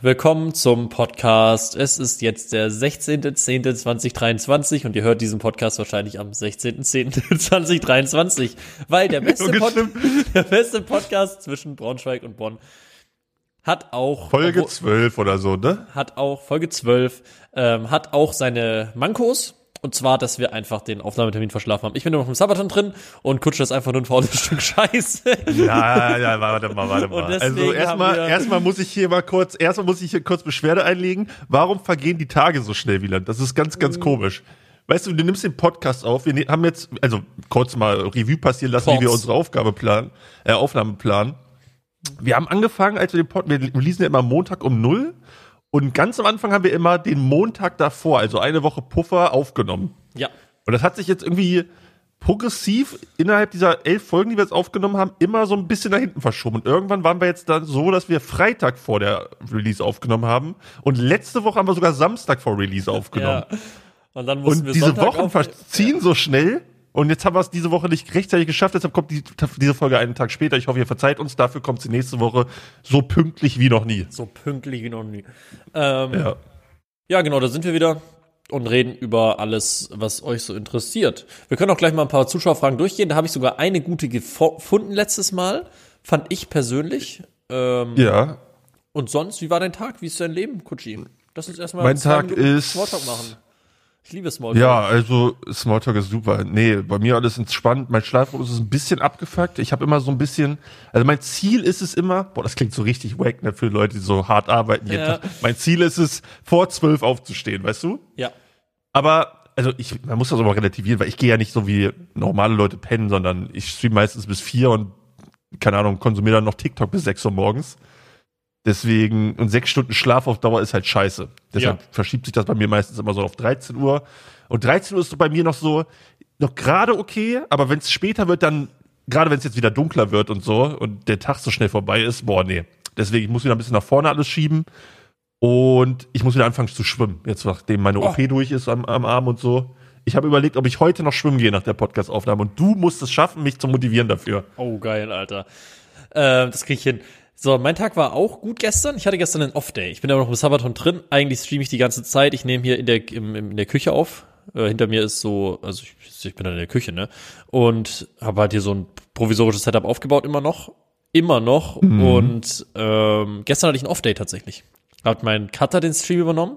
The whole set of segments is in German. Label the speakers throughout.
Speaker 1: Willkommen zum Podcast. Es ist jetzt der 16.10.2023 und ihr hört diesen Podcast wahrscheinlich am 16.10.2023, weil der beste, Pod der beste Podcast zwischen Braunschweig und Bonn hat auch
Speaker 2: Folge obwohl, 12 oder so, ne?
Speaker 1: Hat auch Folge 12 ähm, hat auch seine Mankos und zwar, dass wir einfach den Aufnahmetermin verschlafen haben. Ich bin nur noch im Sabaton drin und Kutsche ist einfach nur ein faules Stück Scheiße.
Speaker 2: Ja, ja, warte mal, warte mal. Also erstmal, erstmal muss ich hier mal kurz, erstmal muss ich hier kurz Beschwerde einlegen. Warum vergehen die Tage so schnell, Wieland? Das ist ganz, ganz mhm. komisch. Weißt du, du nimmst den Podcast auf. Wir ne-, haben jetzt, also kurz mal Revue passieren lassen, Pops. wie wir unsere Aufgabe planen, äh, Aufnahme planen. Wir haben angefangen, als wir den Podcast, wir releasen ja immer Montag um null und ganz am Anfang haben wir immer den Montag davor, also eine Woche Puffer, aufgenommen.
Speaker 1: Ja.
Speaker 2: Und das hat sich jetzt irgendwie progressiv innerhalb dieser elf Folgen, die wir jetzt aufgenommen haben, immer so ein bisschen nach hinten verschoben. Und irgendwann waren wir jetzt dann so, dass wir Freitag vor der Release aufgenommen haben. Und letzte Woche haben wir sogar Samstag vor Release aufgenommen. Ja. Und dann mussten und wir diese Sonntag Wochen verziehen ja. so schnell. Und jetzt haben wir es diese Woche nicht rechtzeitig geschafft, deshalb kommt die, diese Folge einen Tag später. Ich hoffe, ihr verzeiht uns. Dafür kommt sie nächste Woche so pünktlich wie noch nie.
Speaker 1: So pünktlich wie noch nie. Ähm, ja. ja, genau, da sind wir wieder und reden über alles, was euch so interessiert. Wir können auch gleich mal ein paar Zuschauerfragen durchgehen. Da habe ich sogar eine gute gefunden letztes Mal. Fand ich persönlich.
Speaker 2: Ähm, ja.
Speaker 1: Und sonst, wie war dein Tag? Wie ist dein Leben, Kutschi?
Speaker 2: Lass uns erstmal mein Tag ist
Speaker 1: Smalltalk machen. Ich liebe Smalltalk.
Speaker 2: Ja, also Smalltalk ist super. Nee, bei mir alles entspannt. Mein Schlafrhythmus ist ein bisschen abgefuckt. Ich habe immer so ein bisschen, also mein Ziel ist es immer, boah, das klingt so richtig wack, ne, für Leute, die so hart arbeiten jeden ja. Tag. Mein Ziel ist es, vor zwölf aufzustehen, weißt du?
Speaker 1: Ja.
Speaker 2: Aber, also ich, man muss das aber relativieren, weil ich gehe ja nicht so wie normale Leute pennen, sondern ich stream meistens bis vier und, keine Ahnung, konsumiere dann noch TikTok bis sechs Uhr morgens. Deswegen, und sechs Stunden Schlaf auf Dauer ist halt scheiße. Deshalb ja. verschiebt sich das bei mir meistens immer so auf 13 Uhr. Und 13 Uhr ist so bei mir noch so, noch gerade okay, aber wenn es später wird, dann, gerade wenn es jetzt wieder dunkler wird und so und der Tag so schnell vorbei ist, boah, nee. Deswegen, ich muss wieder ein bisschen nach vorne alles schieben. Und ich muss wieder anfangen zu schwimmen, jetzt nachdem meine oh. OP durch ist am, am Arm und so. Ich habe überlegt, ob ich heute noch schwimmen gehe nach der Podcast-Aufnahme. Und du musst es schaffen, mich zu motivieren dafür.
Speaker 1: Oh, geil, Alter. Äh, das kriege ich hin. So, mein Tag war auch gut gestern. Ich hatte gestern einen Off-Day. Ich bin aber noch im Sabaton drin. Eigentlich streame ich die ganze Zeit. Ich nehme hier in der, im, in der Küche auf. Äh, hinter mir ist so, also ich, ich bin dann in der Küche, ne? Und habe halt hier so ein provisorisches Setup aufgebaut, immer noch. Immer noch. Mhm. Und ähm, gestern hatte ich einen Off-Day tatsächlich. Hat mein Cutter den Stream übernommen.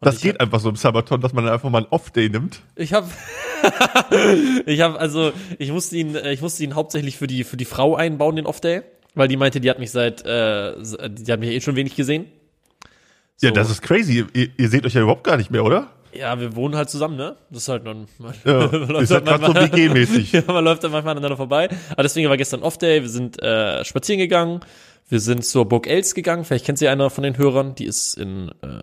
Speaker 2: das geht hab, einfach so im Sabaton, dass man einfach mal einen Off-Day nimmt.
Speaker 1: Ich habe ich habe also ich musste ihn ich musste ihn hauptsächlich für die für die Frau einbauen den Off-Day weil die meinte, die hat mich seit, äh, die hat mich eh schon wenig gesehen.
Speaker 2: So. Ja, das ist crazy. Ihr, ihr, seht euch ja überhaupt gar nicht mehr, oder?
Speaker 1: Ja, wir wohnen halt zusammen, ne? Das ist halt dann.
Speaker 2: Ja, ist halt gerade so WG-mäßig.
Speaker 1: ja, man läuft dann manchmal aneinander vorbei. Aber deswegen war gestern Off-Day. Wir sind äh, spazieren gegangen. Wir sind zur Burg Els gegangen. Vielleicht kennt sie einer von den Hörern. Die ist in, äh,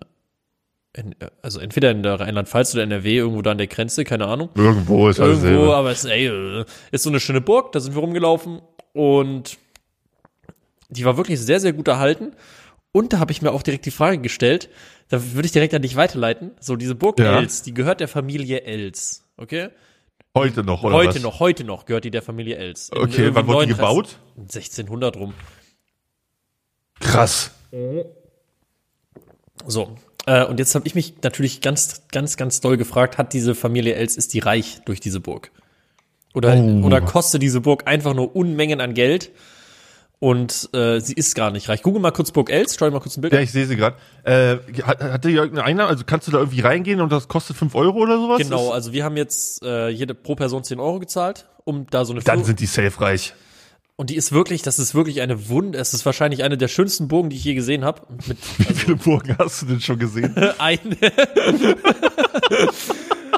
Speaker 1: in also entweder in der Rheinland-Pfalz oder NRW, irgendwo da an der Grenze, keine Ahnung.
Speaker 2: Irgendwo ist
Speaker 1: alles Irgendwo, aber es ey, äh, ist so eine schöne Burg. Da sind wir rumgelaufen und die war wirklich sehr, sehr gut erhalten. Und da habe ich mir auch direkt die Frage gestellt, da würde ich direkt an dich weiterleiten. So, diese Burg ja. Els, die gehört der Familie Els, okay?
Speaker 2: Heute noch, oder
Speaker 1: Heute
Speaker 2: was?
Speaker 1: noch, heute noch gehört die der Familie Els.
Speaker 2: Okay, wann wurde die gebaut?
Speaker 1: 1600 rum.
Speaker 2: Krass.
Speaker 1: So, äh, und jetzt habe ich mich natürlich ganz, ganz, ganz doll gefragt, hat diese Familie Els, ist die reich durch diese Burg? Oder, oh. oder kostet diese Burg einfach nur Unmengen an Geld? Und äh, sie ist gar nicht reich. Google mal kurz Burg Els, schau mal kurz ein Bild.
Speaker 2: Ja, ich sehe sie gerade. Äh, hat, hat die irgendeine Einnahme? Also kannst du da irgendwie reingehen und das kostet 5 Euro oder sowas?
Speaker 1: Genau, also wir haben jetzt äh, jede pro Person 10 Euro gezahlt, um da so eine
Speaker 2: Dann Flur sind die safe reich.
Speaker 1: Und die ist wirklich, das ist wirklich eine Wunde. Es ist wahrscheinlich eine der schönsten Burgen, die ich je gesehen habe.
Speaker 2: Also Wie viele Burgen hast du denn schon gesehen?
Speaker 1: eine.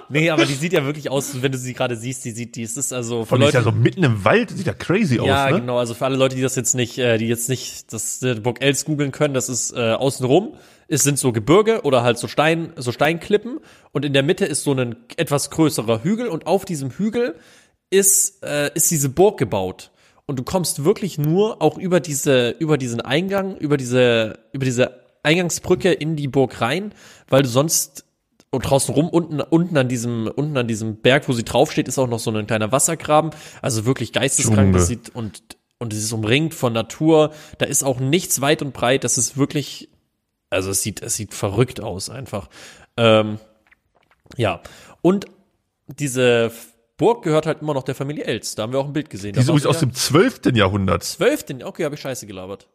Speaker 1: nee, aber die sieht ja wirklich aus, wenn du sie gerade siehst, die sieht, die ist also
Speaker 2: für Von Leute, ist ja so mitten im Wald, sieht ja crazy aus,
Speaker 1: Ja,
Speaker 2: ne?
Speaker 1: genau, also für alle Leute, die das jetzt nicht, äh, die jetzt nicht das äh, Burg Els googeln können, das ist äh, außenrum, es sind so Gebirge oder halt so Stein, so Steinklippen. Und in der Mitte ist so ein etwas größerer Hügel. Und auf diesem Hügel ist äh, ist diese Burg gebaut. Und du kommst wirklich nur auch über diese über diesen Eingang, über diese über diese Eingangsbrücke in die Burg rein, weil du sonst und draußen rum, unten, unten an diesem, unten an diesem Berg, wo sie draufsteht, ist auch noch so ein kleiner Wassergraben. Also wirklich geisteskrank. Das sieht, und, und es ist umringt von Natur. Da ist auch nichts weit und breit. Das ist wirklich Also es sieht, es sieht verrückt aus einfach. Ähm, ja. Und diese Burg gehört halt immer noch der Familie Els. Da haben wir auch ein Bild gesehen.
Speaker 2: Die ist übrigens aus dem 12. Jahrhundert.
Speaker 1: 12. Okay, habe ich scheiße gelabert.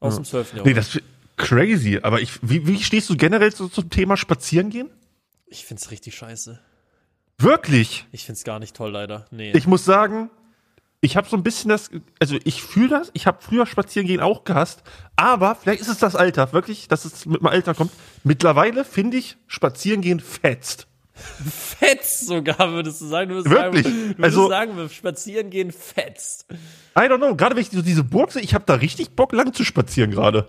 Speaker 1: Aus dem 12.
Speaker 2: Nee,
Speaker 1: Jahrhundert.
Speaker 2: das ist crazy. Aber ich, wie, wie stehst du generell so zum Thema Spazierengehen?
Speaker 1: Ich find's richtig scheiße.
Speaker 2: Wirklich?
Speaker 1: Ich find's gar nicht toll, leider. Nee.
Speaker 2: Ich muss sagen, ich habe so ein bisschen das, also ich fühle das, ich habe früher Spazierengehen auch gehasst, aber vielleicht ist es das Alter, wirklich, dass es mit dem Alter kommt. Mittlerweile finde ich Spazierengehen fetzt.
Speaker 1: fetzt sogar, würdest du sagen. Du würdest
Speaker 2: Wirklich?
Speaker 1: Sagen, du würdest
Speaker 2: Also-
Speaker 1: sagen, wir spazieren gehen fetzt.
Speaker 2: I don't know, gerade wenn ich so diese Burg sehe, ich habe da richtig Bock lang zu spazieren gerade.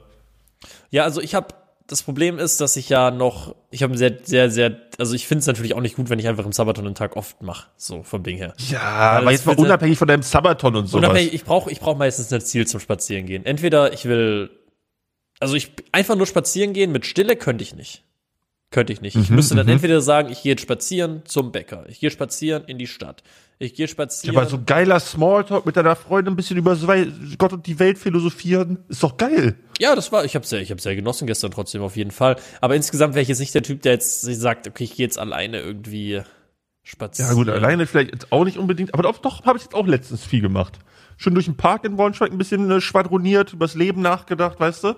Speaker 1: Ja, also ich habe das Problem ist, dass ich ja noch, ich habe sehr, sehr, sehr, also ich finde es natürlich auch nicht gut, wenn ich einfach im Sabaton einen Tag oft mache, so vom Ding her.
Speaker 2: Ja, aber jetzt mal unabhängig von deinem Sabaton und sowas.
Speaker 1: Unabhängig, ich brauche ich brauch meistens ein Ziel zum Spazierengehen. Entweder ich will, also ich einfach nur spazieren gehen mit Stille könnte ich nicht. Könnte ich nicht. Ich
Speaker 2: Mhm,
Speaker 1: müsste dann entweder sagen, ich gehe jetzt spazieren zum Bäcker, ich gehe spazieren in die Stadt, ich gehe spazieren.
Speaker 2: aber so geiler Smalltalk mit deiner Freundin ein bisschen über Gott und die Welt philosophieren, ist doch geil.
Speaker 1: Ja, das war, ich habe sehr, ich habe sehr genossen gestern trotzdem auf jeden Fall. Aber insgesamt wäre ich jetzt nicht der Typ, der jetzt sagt, okay, ich gehe jetzt alleine irgendwie spazieren.
Speaker 2: Ja gut, alleine vielleicht jetzt auch nicht unbedingt, aber doch, doch habe ich jetzt auch letztens viel gemacht. Schon durch den Park in Braunschweig ein bisschen äh, schwadroniert, übers Leben nachgedacht, weißt du?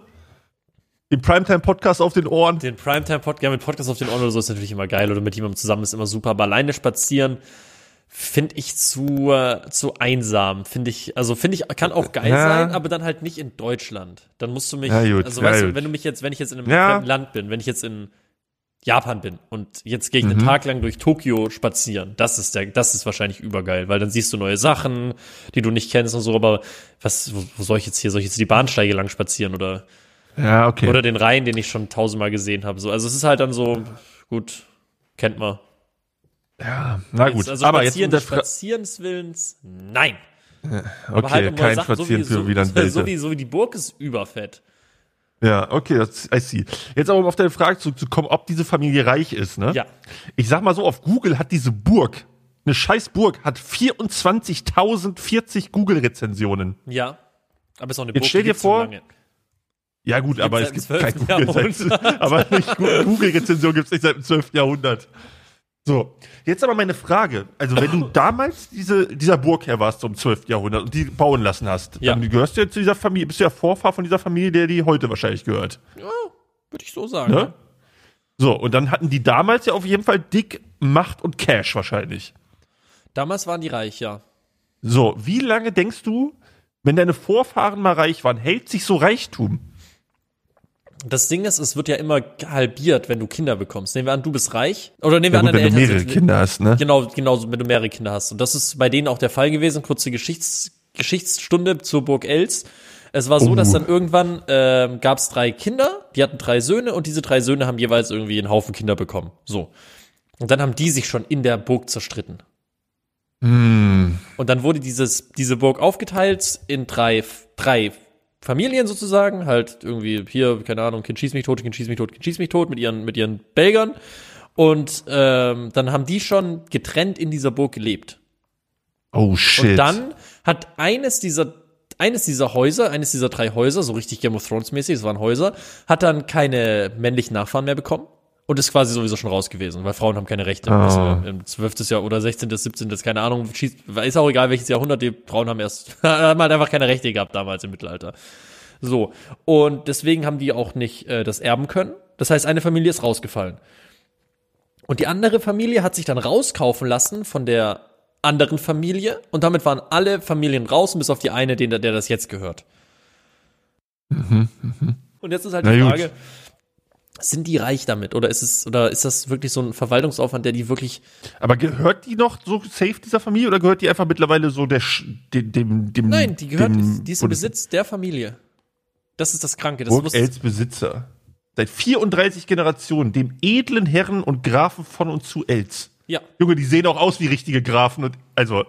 Speaker 2: Den Primetime-Podcast auf den Ohren.
Speaker 1: Den Primetime-Podcast, ja, mit Podcast auf den Ohren oder so ist natürlich immer geil oder mit jemandem zusammen ist immer super. Aber alleine spazieren finde ich zu, äh, zu einsam. Finde ich, also finde ich, kann auch geil
Speaker 2: Ja.
Speaker 1: sein, aber dann halt nicht in Deutschland. Dann musst du mich,
Speaker 2: Ja, gut,
Speaker 1: also
Speaker 2: ja,
Speaker 1: weißt du, wenn du mich jetzt, wenn ich jetzt in einem fremden Land bin, wenn ich jetzt in Japan bin und jetzt gehe ich
Speaker 2: Mhm.
Speaker 1: einen Tag lang durch Tokio spazieren, das ist der, das ist wahrscheinlich übergeil, weil dann siehst du neue Sachen, die du nicht kennst und so, aber was, wo, wo soll ich jetzt hier, soll ich jetzt die Bahnsteige lang spazieren oder
Speaker 2: Ja, okay.
Speaker 1: oder den Rhein, den ich schon tausendmal gesehen habe. So, also es ist halt dann so, gut, kennt man.
Speaker 2: Ja, na gut.
Speaker 1: Also
Speaker 2: aber jetzt
Speaker 1: spazieren,
Speaker 2: um der
Speaker 1: des
Speaker 2: Fra
Speaker 1: Spazierens Willens, nein. Aber
Speaker 2: Okay,
Speaker 1: halt um
Speaker 2: kein
Speaker 1: Sachen,
Speaker 2: Spazieren
Speaker 1: so wie,
Speaker 2: für Wieland
Speaker 1: so, so, wie, so wie die Burg ist überfett.
Speaker 2: Ja, okay, das, I see. Jetzt aber um auf deine Frage zurückzukommen, ob diese Familie reich ist, ne?
Speaker 1: Ja.
Speaker 2: Ich sag mal so, auf Google hat diese Burg, eine scheiß Burg, hat 24.040 Google-Rezensionen.
Speaker 1: Ja. Aber ist auch eine
Speaker 2: Jetzt
Speaker 1: Burg,
Speaker 2: stell
Speaker 1: die
Speaker 2: dir vor. Ja gut, aber es gibt kein
Speaker 1: 12.
Speaker 2: Google aber nicht Google-Rezension gibt es nicht seit dem 12. Jahrhundert. So, jetzt aber meine Frage. Also wenn du damals diese, dieser Burgherr warst, so im 12. Jahrhundert, und die bauen lassen hast,
Speaker 1: Ja.
Speaker 2: dann gehörst du ja zu dieser Familie, bist du ja Vorfahr von dieser Familie, der die heute wahrscheinlich gehört.
Speaker 1: Ja, würde ich so sagen.
Speaker 2: Ne? So, und dann hatten die damals ja auf jeden Fall dick Macht und Cash wahrscheinlich.
Speaker 1: Damals waren die reich, ja.
Speaker 2: So, wie lange denkst du, wenn deine Vorfahren mal reich waren, hält sich so Reichtum?
Speaker 1: Das Ding ist, es wird ja immer halbiert, wenn du Kinder bekommst. Nehmen wir an, du bist reich. Oder nehmen wir
Speaker 2: Ja
Speaker 1: an,
Speaker 2: gut, wenn
Speaker 1: deine
Speaker 2: du
Speaker 1: Eltern
Speaker 2: mehrere
Speaker 1: sind-
Speaker 2: Kinder hast, ne?
Speaker 1: Genau, genauso, wenn du mehrere Kinder hast. Und das ist bei denen auch der Fall gewesen. Kurze Geschichts Geschichtsstunde zur Burg Els. Es war so,
Speaker 2: Oh.
Speaker 1: dass dann irgendwann ähm, gab es drei Kinder, die hatten drei Söhne und diese drei Söhne haben jeweils irgendwie einen Haufen Kinder bekommen. So. Und dann haben die sich schon in der Burg zerstritten.
Speaker 2: Hm.
Speaker 1: Und dann wurde dieses, diese Burg aufgeteilt in drei, drei Familien sozusagen, halt irgendwie hier, keine Ahnung, Kind schieß mich tot, Kind schieß mich tot, Kind schieß mich tot mit ihren, mit ihren Belgern. Und ähm, dann haben die schon getrennt in dieser Burg gelebt.
Speaker 2: Oh shit.
Speaker 1: Und dann hat eines dieser eines dieser Häuser, eines dieser drei Häuser, so richtig Game of Thrones mäßig, es waren Häuser, hat dann keine männlichen Nachfahren mehr bekommen und ist quasi sowieso schon raus gewesen, weil Frauen haben keine Rechte.
Speaker 2: Ah.
Speaker 1: Im 12. Jahr oder 16., 17., keine Ahnung, schießt, ist auch egal welches Jahrhundert, die Frauen haben erst, haben halt einfach keine Rechte gehabt damals im Mittelalter. So. Und deswegen haben die auch nicht äh, das erben können. Das heißt, eine Familie ist rausgefallen. Und die andere Familie hat sich dann rauskaufen lassen von der anderen Familie und damit waren alle Familien raus, bis auf die eine, den, der das jetzt gehört. Und jetzt ist halt
Speaker 2: Na
Speaker 1: die
Speaker 2: gut.
Speaker 1: Sind die reich damit oder ist es oder ist das wirklich so ein Verwaltungsaufwand, der die wirklich
Speaker 2: Aber gehört die noch so safe dieser Familie oder gehört die einfach mittlerweile so der dem dem, dem
Speaker 1: Nein, die gehört
Speaker 2: dem
Speaker 1: die ist im Besitz der Familie. Das ist das Kranke, das
Speaker 2: Burg
Speaker 1: muss
Speaker 2: Els Besitzer. Seit 34 Generationen, dem edlen Herren und Grafen von und zu Els.
Speaker 1: Ja,
Speaker 2: Junge, die sehen auch aus wie richtige Grafen und also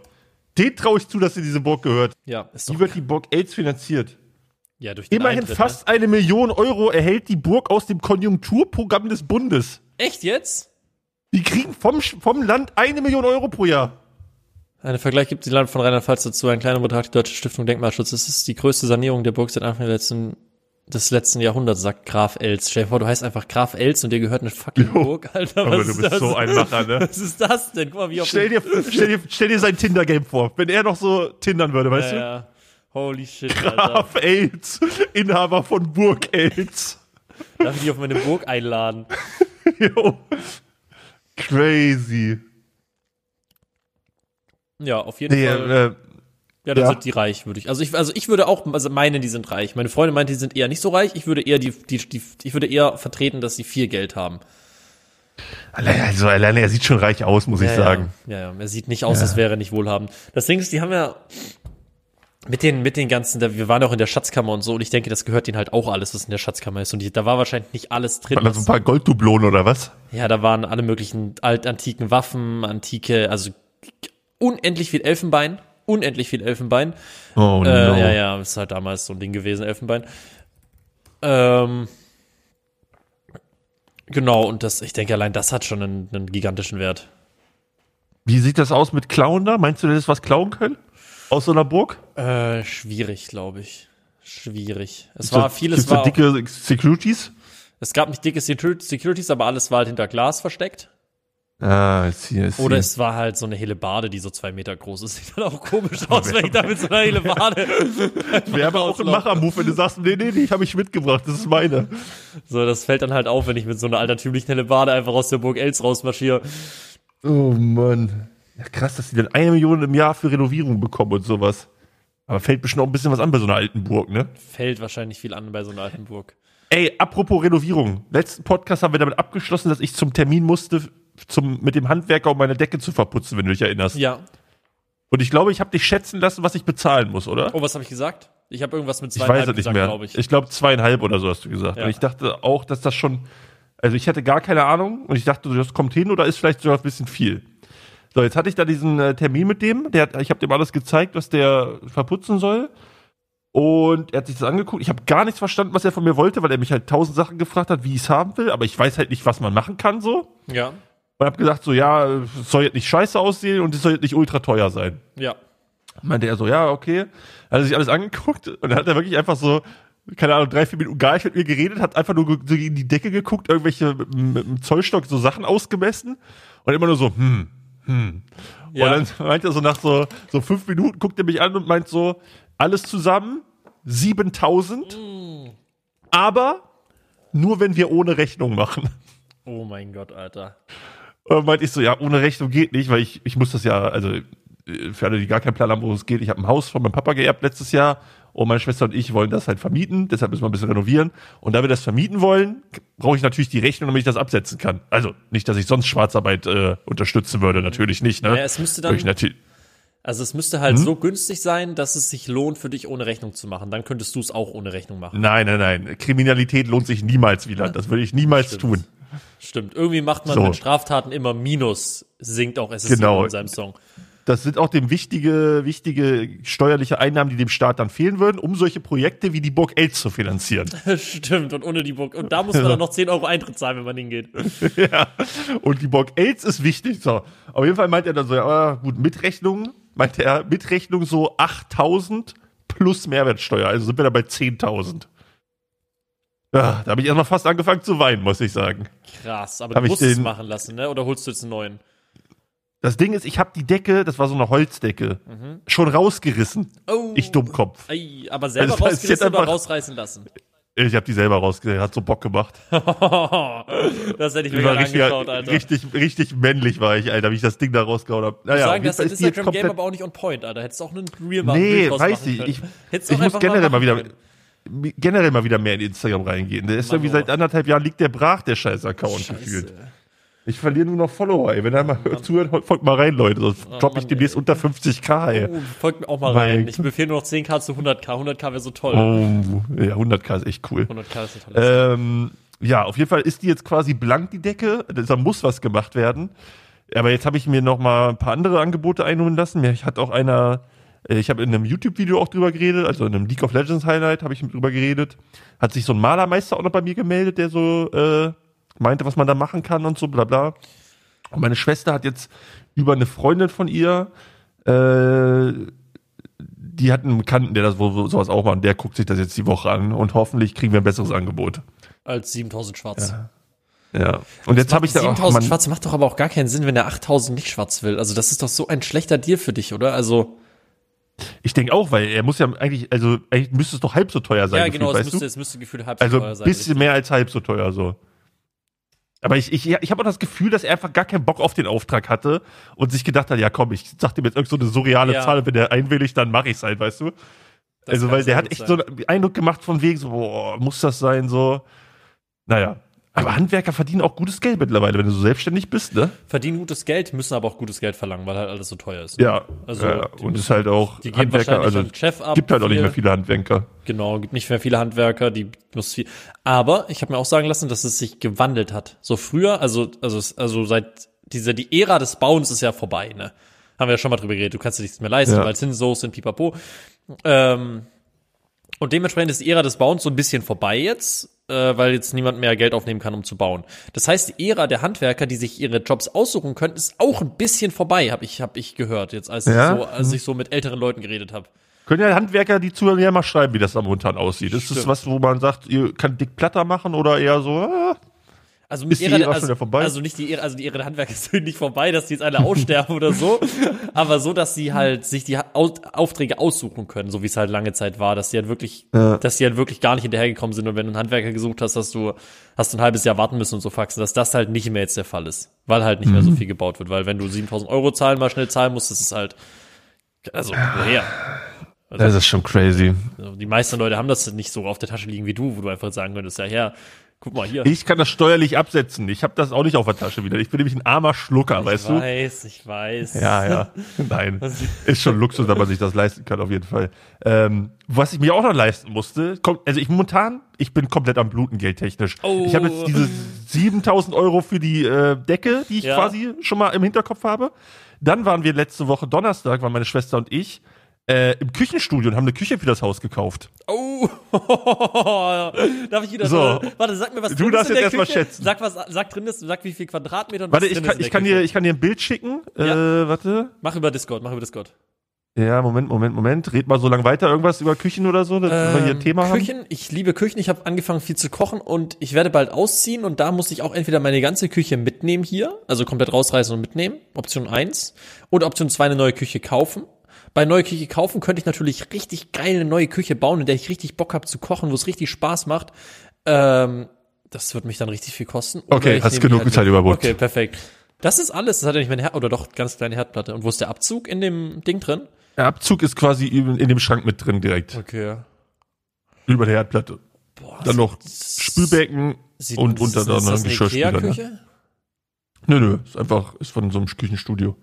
Speaker 2: den traue ich zu, dass sie diese Burg gehört.
Speaker 1: ja, ist
Speaker 2: Wie
Speaker 1: doch
Speaker 2: wird die Burg Els finanziert?
Speaker 1: Ja durch den
Speaker 2: Immerhin
Speaker 1: Eintritt,
Speaker 2: fast eine Million Euro erhält die Burg aus dem Konjunkturprogramm des Bundes.
Speaker 1: Ne? Echt jetzt?
Speaker 2: Die kriegen vom, vom Land eine Million Euro pro Jahr.
Speaker 1: Einen Vergleich gibt die Land von Rheinland-Pfalz dazu. Ein kleiner Betrag, die Deutsche Stiftung Denkmalschutz. Es ist die größte Sanierung der Burg seit Anfang der letzten des letzten Jahrhunderts, sagt Graf Els. Stell dir vor, du heißt einfach Graf Els und dir gehört eine fucking Burg, Alter.
Speaker 2: Aber
Speaker 1: Was
Speaker 2: du
Speaker 1: ist
Speaker 2: bist
Speaker 1: das?
Speaker 2: so ein Macher, ne?
Speaker 1: Was ist das denn? Guck mal, wie auf
Speaker 2: Stell dir, stell dir, stell dir sein Tinder-Game vor, wenn er noch so tindern würde, weißt
Speaker 1: ja,
Speaker 2: du?
Speaker 1: ja. Holy shit, Alter.
Speaker 2: Graf Els, Inhaber von Burg Els.
Speaker 1: Darf ich dich auf meine Burg einladen?
Speaker 2: Jo. Crazy.
Speaker 1: Ja, auf jeden
Speaker 2: Nee,
Speaker 1: Fall.
Speaker 2: äh,
Speaker 1: Ja, dann
Speaker 2: Ja.
Speaker 1: sind die reich, würde ich. Also ich, also ich würde auch also meinen, die sind reich. Meine Freundin meinte, die sind eher nicht so reich. Ich würde eher die, die, die ich würde eher vertreten, dass sie viel Geld haben.
Speaker 2: alleine, also alleine, er sieht schon reich aus, muss ich
Speaker 1: ja,
Speaker 2: sagen.
Speaker 1: Ja, ja, er sieht nicht aus, als wäre er nicht wohlhabend. Das Ding ist, die haben ja mit den, mit den ganzen, wir waren auch in der Schatzkammer und so, und ich denke, das gehört denen halt auch alles, was in der Schatzkammer ist. Und die, da war wahrscheinlich nicht alles drin.
Speaker 2: Waren da so ein paar Golddublonen oder was?
Speaker 1: ja, da waren alle möglichen altantiken Waffen, antike, also unendlich viel Elfenbein, unendlich viel Elfenbein.
Speaker 2: Oh
Speaker 1: Äh,
Speaker 2: no.
Speaker 1: Ja, ja, ist halt damals so ein Ding gewesen, Elfenbein. Ähm, genau, und das, ich denke, allein das hat schon einen, einen gigantischen Wert.
Speaker 2: Wie sieht das aus mit Klauen da? Meinst du, das ist was klauen können? Aus so einer Burg?
Speaker 1: Äh, schwierig, glaube ich. Schwierig. Es
Speaker 2: Gibt's
Speaker 1: war
Speaker 2: da-
Speaker 1: vieles
Speaker 2: gibt's da
Speaker 1: war auch,
Speaker 2: dicke Securities?
Speaker 1: es gab nicht dicke Secur- Securities, aber alles war halt hinter Glas versteckt.
Speaker 2: Ah, ich sehe es.
Speaker 1: Oder es war halt so eine Hellebarde, die so zwei Meter groß ist. Sieht dann auch komisch aus, wenn ich da mit so einer Hellebarde.
Speaker 2: Wäre aber auch ein Machermove, wenn du sagst, nee, nee, nee, ich habe ich mitgebracht, das ist meine.
Speaker 1: So, das fällt dann halt auf, wenn ich mit so einer altertümlichen Hellebarde einfach aus der Burg Els rausmarschiere.
Speaker 2: Oh Mann. Ja, krass, dass die dann eine Million im Jahr für Renovierung bekommen und sowas. Aber fällt bestimmt auch ein bisschen was an bei so einer alten Burg, ne?
Speaker 1: Fällt wahrscheinlich viel an bei so einer alten Burg.
Speaker 2: Ey, apropos Renovierung. Letzten Podcast haben wir damit abgeschlossen, dass ich zum Termin musste, zum, mit dem Handwerker, um meine Decke zu verputzen, wenn du dich erinnerst.
Speaker 1: Ja.
Speaker 2: Und ich glaube, ich habe dich schätzen lassen, was ich bezahlen muss, oder?
Speaker 1: Oh, was habe ich gesagt? Ich habe irgendwas mit
Speaker 2: ich weiß
Speaker 1: zweieinhalb
Speaker 2: es nicht
Speaker 1: gesagt,
Speaker 2: mehr.
Speaker 1: glaube ich.
Speaker 2: Ich glaube zweieinhalb oder so hast du gesagt.
Speaker 1: Ja.
Speaker 2: Und ich dachte auch, dass das schon, also ich hatte gar keine Ahnung und ich dachte, das kommt hin oder ist vielleicht sogar ein bisschen viel. So, jetzt hatte ich da diesen äh, Termin mit dem, der hat, ich habe dem alles gezeigt, was der verputzen soll. Und er hat sich das angeguckt. Ich habe gar nichts verstanden, was er von mir wollte, weil er mich halt tausend Sachen gefragt hat, wie ich es haben will, aber ich weiß halt nicht, was man machen kann so.
Speaker 1: Ja.
Speaker 2: Und habe gesagt, so ja, es soll jetzt nicht scheiße aussehen und es soll jetzt nicht ultra teuer sein.
Speaker 1: Ja.
Speaker 2: Meinte er so, ja, okay. Hat er sich alles angeguckt und dann hat er wirklich einfach so, keine Ahnung, drei, vier Minuten gar nicht mit mir geredet, hat einfach nur so gegen die Decke geguckt, irgendwelche mit, mit dem Zollstock so Sachen ausgemessen und immer nur so, hm, hm.
Speaker 1: Ja.
Speaker 2: Und dann meint er so nach so, so fünf Minuten, guckt er mich an und meint so, alles zusammen 7000, aber nur wenn wir ohne Rechnung machen.
Speaker 1: Oh mein Gott, Alter.
Speaker 2: Und dann meinte ich so, ja, ohne Rechnung geht nicht, weil ich, ich muss das ja, also äh, für alle, die gar keinen Plan haben, worum es geht, ich habe ein Haus von meinem Papa geerbt letztes Jahr und meine Schwester und ich wollen das halt vermieten, deshalb müssen wir ein bisschen renovieren. Und da wir das vermieten wollen, brauche ich natürlich die Rechnung, damit ich das absetzen kann. Also nicht, dass ich sonst Schwarzarbeit äh, unterstützen würde, natürlich nicht. Ne?
Speaker 1: Ja, es müsste dann, also es müsste
Speaker 2: Hm?
Speaker 1: halt so günstig sein, dass es sich lohnt, für dich ohne Rechnung zu machen. Dann könntest du es auch ohne Rechnung machen.
Speaker 2: nein, nein, nein. Kriminalität lohnt sich niemals wieder. Das würde ich niemals
Speaker 1: Stimmt.
Speaker 2: tun.
Speaker 1: Stimmt. Irgendwie macht man
Speaker 2: So.
Speaker 1: mit Straftaten immer Minus, singt auch SSI
Speaker 2: Genau.
Speaker 1: in seinem Song.
Speaker 2: Das sind auch dem wichtige, wichtige steuerliche Einnahmen, die dem Staat dann fehlen würden, um solche Projekte wie die Burg Els zu finanzieren.
Speaker 1: Stimmt. Und ohne die Burg. Und da muss man dann noch 10 Euro Eintritt zahlen, wenn man hingeht.
Speaker 2: ja. Und die Burg Els ist wichtig. So. Auf jeden Fall meint er dann so, ja, ah, gut, Mitrechnung, meinte er, Mitrechnung so 8000 plus Mehrwertsteuer. Also sind wir da bei 10.000. Ja, da habe ich erstmal fast angefangen zu weinen, muss ich sagen.
Speaker 1: Krass. Aber
Speaker 2: Hab
Speaker 1: du musst es machen lassen, ne? Oder holst du jetzt einen neuen?
Speaker 2: Das Ding ist, ich habe die Decke, das war so eine Holzdecke, schon rausgerissen.
Speaker 1: Oh.
Speaker 2: Ich Dummkopf.
Speaker 1: Ei, aber selber
Speaker 2: Also,
Speaker 1: rausgerissen oder rausreißen lassen?
Speaker 2: Ich habe die selber rausgerissen, hat so Bock gemacht.
Speaker 1: das hätte ich mir gerne
Speaker 2: richtig,
Speaker 1: angeschaut, Alter.
Speaker 2: richtig, richtig männlich war ich, Alter, wie ich das Ding da rausgehauen habe. Naja,
Speaker 1: sagen, das Instagram-Game aber auch nicht on point, Alter. Hättest du auch einen Real machen
Speaker 2: Nee, weiß ich.
Speaker 1: können.
Speaker 2: Ich,
Speaker 1: Hättest
Speaker 2: ich muss generell mal wieder,
Speaker 1: können.
Speaker 2: generell mal wieder mehr in Instagram reingehen. Der ist
Speaker 1: Mann,
Speaker 2: irgendwie seit anderthalb Jahren liegt der brach, der scheiß Account
Speaker 1: Scheiße.
Speaker 2: gefühlt. Ich verliere nur noch Follower, ey. Wenn er mal zuhört, folgt mal rein, Leute. Sonst droppe ich
Speaker 1: Mann,
Speaker 2: demnächst
Speaker 1: ey.
Speaker 2: unter 50k, ey.
Speaker 1: Oh, folgt mir auch mal
Speaker 2: Mein
Speaker 1: rein. Ich befehle nur noch 10k zu 100k. 100k wäre so toll.
Speaker 2: Oh, ja, 100k ist echt cool.
Speaker 1: 100k ist eine tolle
Speaker 2: Ähm, ja, auf jeden Fall ist die jetzt quasi blank, die Decke. Da muss was gemacht werden. Aber jetzt habe ich mir noch mal ein paar andere Angebote einholen lassen. Mir hat auch einer, äh, ich habe in einem YouTube-Video auch drüber geredet, also in einem League of Legends Highlight habe ich drüber geredet. Hat sich so ein Malermeister auch noch bei mir gemeldet, der so äh, meinte, was man da machen kann und so, bla bla. Und meine Schwester hat jetzt über eine Freundin von ihr äh, die hatten einen Bekannten, der das wo, sowas auch macht, und der guckt sich das jetzt die Woche an und hoffentlich kriegen wir ein besseres Angebot.
Speaker 1: Als 7000 schwarz.
Speaker 2: Ja. Und jetzt habe ich da auch
Speaker 1: 7000
Speaker 2: Mann,
Speaker 1: schwarz macht doch aber auch gar keinen Sinn, wenn er 8000 nicht schwarz will. Also das ist doch so ein schlechter Deal für dich, oder? Also
Speaker 2: ich denke auch, weil er muss ja eigentlich, also eigentlich müsste es doch halb so teuer sein,
Speaker 1: ja,
Speaker 2: gefühlt,
Speaker 1: genau, es
Speaker 2: weißt
Speaker 1: müsste,
Speaker 2: du?
Speaker 1: es müsste gefühlt halb so
Speaker 2: Also
Speaker 1: teuer
Speaker 2: ein
Speaker 1: sein.
Speaker 2: bisschen mehr als halb so teuer so. Aber ich, ich, ich habe auch das Gefühl, dass er einfach gar keinen Bock auf den Auftrag hatte und sich gedacht hat, ja komm, ich sag dem jetzt irgend so eine surreale
Speaker 1: Ja.
Speaker 2: Zahl, wenn der einwilligt, dann mache ich's halt, weißt du?
Speaker 1: Das
Speaker 2: also weil der hat echt
Speaker 1: sein.
Speaker 2: so einen Eindruck gemacht von wegen so, boah, muss das sein so? Naja, aber Handwerker verdienen auch gutes Geld mittlerweile, wenn du so selbstständig bist, ne?
Speaker 1: verdienen gutes Geld, müssen aber auch gutes Geld verlangen, weil halt alles so teuer ist.
Speaker 2: Ja,
Speaker 1: Also,
Speaker 2: ja, und ist halt auch
Speaker 1: Die
Speaker 2: Handwerker, also
Speaker 1: Chef ab.
Speaker 2: gibt halt auch nicht mehr viele Handwerker.
Speaker 1: Genau, gibt nicht mehr viele Handwerker, die muss viel. Aber ich habe mir auch sagen lassen, dass es sich gewandelt hat. So früher, also also also seit dieser die Ära des Bauens ist ja vorbei, ne? Haben wir ja schon mal drüber geredet. Du kannst dir nichts mehr leisten,
Speaker 2: Ja.
Speaker 1: weil Zinsos sind Pipapo. Ähm, und dementsprechend ist die Ära des Bauens so ein bisschen vorbei jetzt, äh, weil jetzt niemand mehr Geld aufnehmen kann, um zu bauen. Das heißt, die Ära der Handwerker, die sich ihre Jobs aussuchen können, ist auch ein bisschen vorbei, habe ich hab ich gehört jetzt, als
Speaker 2: Ja?
Speaker 1: ich so als ich so mit älteren Leuten geredet habe.
Speaker 2: Können ja Handwerker, die zuhören, ja mal schreiben, wie das da momentan aussieht. Ist das was, wo man sagt, ihr könnt dick platter machen oder eher so, ah,
Speaker 1: Also
Speaker 2: Ist die Ära schon
Speaker 1: also,
Speaker 2: wieder vorbei?
Speaker 1: Also nicht die Ära, also die der Handwerker ist nicht vorbei, dass die jetzt alle aussterben oder so, aber so, dass sie halt sich die Au Aufträge aussuchen können, so wie es halt lange Zeit war, dass sie halt wirklich, dass sie halt wirklich gar nicht hinterhergekommen sind und wenn du einen Handwerker gesucht hast, hast du, hast du ein halbes Jahr warten müssen und so faxen, dass das halt nicht mehr jetzt der Fall ist, weil halt nicht mehr
Speaker 2: Mhm.
Speaker 1: so viel gebaut wird, weil wenn du 7000 Euro zahlen, mal schnell zahlen musst, das ist halt, also, woher?
Speaker 2: das ist schon crazy.
Speaker 1: Also, die meisten Leute haben das nicht so auf der Tasche liegen wie du, wo du einfach sagen könntest, ja, her, guck mal hier.
Speaker 2: Ich kann das steuerlich absetzen. Ich habe das auch nicht auf der Tasche wieder. Ich bin nämlich ein armer Schlucker, weißt
Speaker 1: ich weiß, ich weiß.
Speaker 2: du? Ja, ja. Nein. Ist schon Luxus, wenn man sich das leisten kann, auf jeden Fall. Ähm, was ich mir auch noch leisten musste, kommt, also ich momentan, ich bin komplett am Bluten geldtechnisch.
Speaker 1: Oh.
Speaker 2: Ich habe jetzt diese 7000 Euro für die äh, Decke, die ich
Speaker 1: Ja.
Speaker 2: quasi schon mal im Hinterkopf habe. Dann waren wir letzte Woche Donnerstag, waren meine Schwester und ich, äh, im Küchenstudio und haben eine Küche für das Haus gekauft.
Speaker 1: Oh, darf ich wieder
Speaker 2: So.
Speaker 1: Warte, sag mir was
Speaker 2: Du
Speaker 1: drin
Speaker 2: darfst
Speaker 1: ist in
Speaker 2: jetzt
Speaker 1: der
Speaker 2: erst mal
Speaker 1: Küche.
Speaker 2: schätzen.
Speaker 1: Sag was, sag drin ist, sag wie viel Quadratmeter und
Speaker 2: Warte,
Speaker 1: was
Speaker 2: ich kann, ich kann,
Speaker 1: Küche.
Speaker 2: dir, ich kann dir ein Bild schicken.
Speaker 1: Ja.
Speaker 2: Äh, warte.
Speaker 1: Mach über Discord, mach über Discord.
Speaker 2: Ja, Moment, Moment, Moment. Red mal so lang weiter irgendwas über Küchen oder so, dass wir hier ein Thema haben.
Speaker 1: Ähm, Küchen, ich liebe Küchen, ich habe angefangen viel zu kochen und ich werde bald ausziehen und da muss ich auch entweder meine ganze Küche mitnehmen hier, also komplett rausreißen und mitnehmen, Option 1, oder Option 2 eine neue Küche kaufen. Bei neue Küche kaufen könnte ich natürlich richtig geil eine neue Küche bauen, in der ich richtig Bock habe zu kochen, wo es richtig Spaß macht. Ähm, das wird mich dann richtig viel kosten. Oder
Speaker 2: Okay, hast genug
Speaker 1: halt
Speaker 2: Zeit überbrückt.
Speaker 1: Okay, perfekt. Das ist alles. Das hat ja nicht meine Herd oder doch ganz kleine Herdplatte. Und wo ist der Abzug in dem Ding drin?
Speaker 2: Der Abzug ist quasi in in dem Schrank mit drin direkt.
Speaker 1: Okay.
Speaker 2: Über der Herdplatte.
Speaker 1: Boah,
Speaker 2: Dann noch Spülbecken und unter
Speaker 1: das-
Speaker 2: da
Speaker 1: ist
Speaker 2: noch
Speaker 1: das
Speaker 2: ein
Speaker 1: eine
Speaker 2: Geschirrspüler. Ne? Nö, nö, ist einfach, ist von so einem Küchenstudio.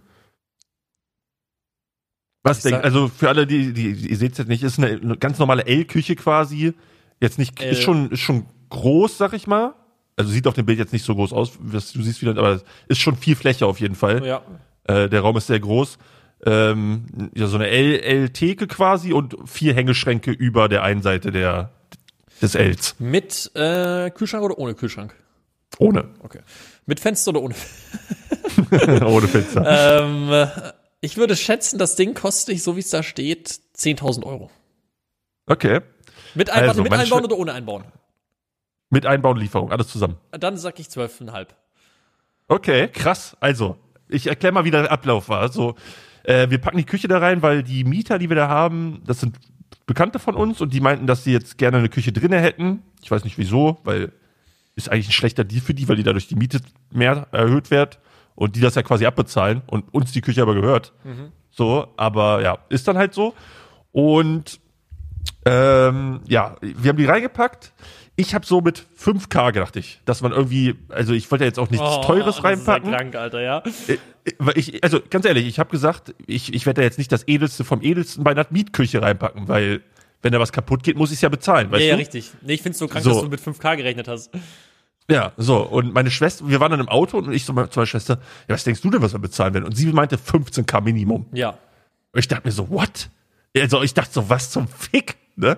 Speaker 2: Was
Speaker 1: sag-
Speaker 2: also für alle, die, die, die ihr seht jetzt nicht, ist eine, eine ganz normale L-Küche quasi. Jetzt nicht,
Speaker 1: L.
Speaker 2: ist schon, ist schon groß, sag ich mal. Also sieht auf dem Bild jetzt nicht so groß aus, was du siehst wieder, aber ist schon viel Fläche auf jeden Fall.
Speaker 1: Ja.
Speaker 2: Äh, der Raum ist sehr groß. Ähm, ja, so eine L-Theke quasi und vier Hängeschränke über der einen Seite der, des Ls.
Speaker 1: Mit äh, Kühlschrank oder ohne Kühlschrank?
Speaker 2: Ohne.
Speaker 1: Okay. Mit Fenster oder ohne?
Speaker 2: Ohne Fenster.
Speaker 1: ähm, äh, ich würde schätzen, das Ding kostet, so wie es da steht, 10.000 Euro.
Speaker 2: Okay.
Speaker 1: Mit, Einbauen,
Speaker 2: Also,
Speaker 1: mit einbauen
Speaker 2: Schwe-
Speaker 1: oder ohne einbauen?
Speaker 2: Mit Einbauen, Lieferung, alles zusammen.
Speaker 1: Dann sag ich 12,5.
Speaker 2: Okay, krass. Also, ich erkläre mal, wie der Ablauf war. So, äh, wir packen die Küche da rein, weil die Mieter, die wir da haben, das sind Bekannte von uns und die meinten, dass sie jetzt gerne eine Küche drinne hätten. Ich weiß nicht wieso, weil ist eigentlich ein schlechter Deal für die, weil die dadurch die Miete mehr erhöht wird und die das ja quasi abbezahlen und uns die Küche aber gehört. So, aber ja, ist dann halt so. Und ähm, ja, wir haben die reingepackt. Ich habe so mit 5K gedacht ich, dass man irgendwie, also ich wollte ja jetzt auch nichts Teures reinpacken.
Speaker 1: Oh, Das ist ja krank, Alter, ja.
Speaker 2: Äh, weil ich, also ganz ehrlich, ich habe gesagt, ich, ich werde da jetzt nicht das Edelste vom Edelsten bei einer Mietküche reinpacken, weil wenn da was kaputt geht, muss ich es ja bezahlen, weißt
Speaker 1: Ja, ja,
Speaker 2: du?
Speaker 1: richtig. Nee, ich find's so krank,
Speaker 2: So.
Speaker 1: dass du mit 5K gerechnet hast.
Speaker 2: Ja, so. Und meine Schwester, wir waren dann im Auto und ich so zu meiner Schwester, ja, was denkst du denn, was wir bezahlen werden? Und sie meinte 15k Minimum.
Speaker 1: Ja.
Speaker 2: Und ich dachte mir so, what? Also ich dachte so, was zum Fick? Ne?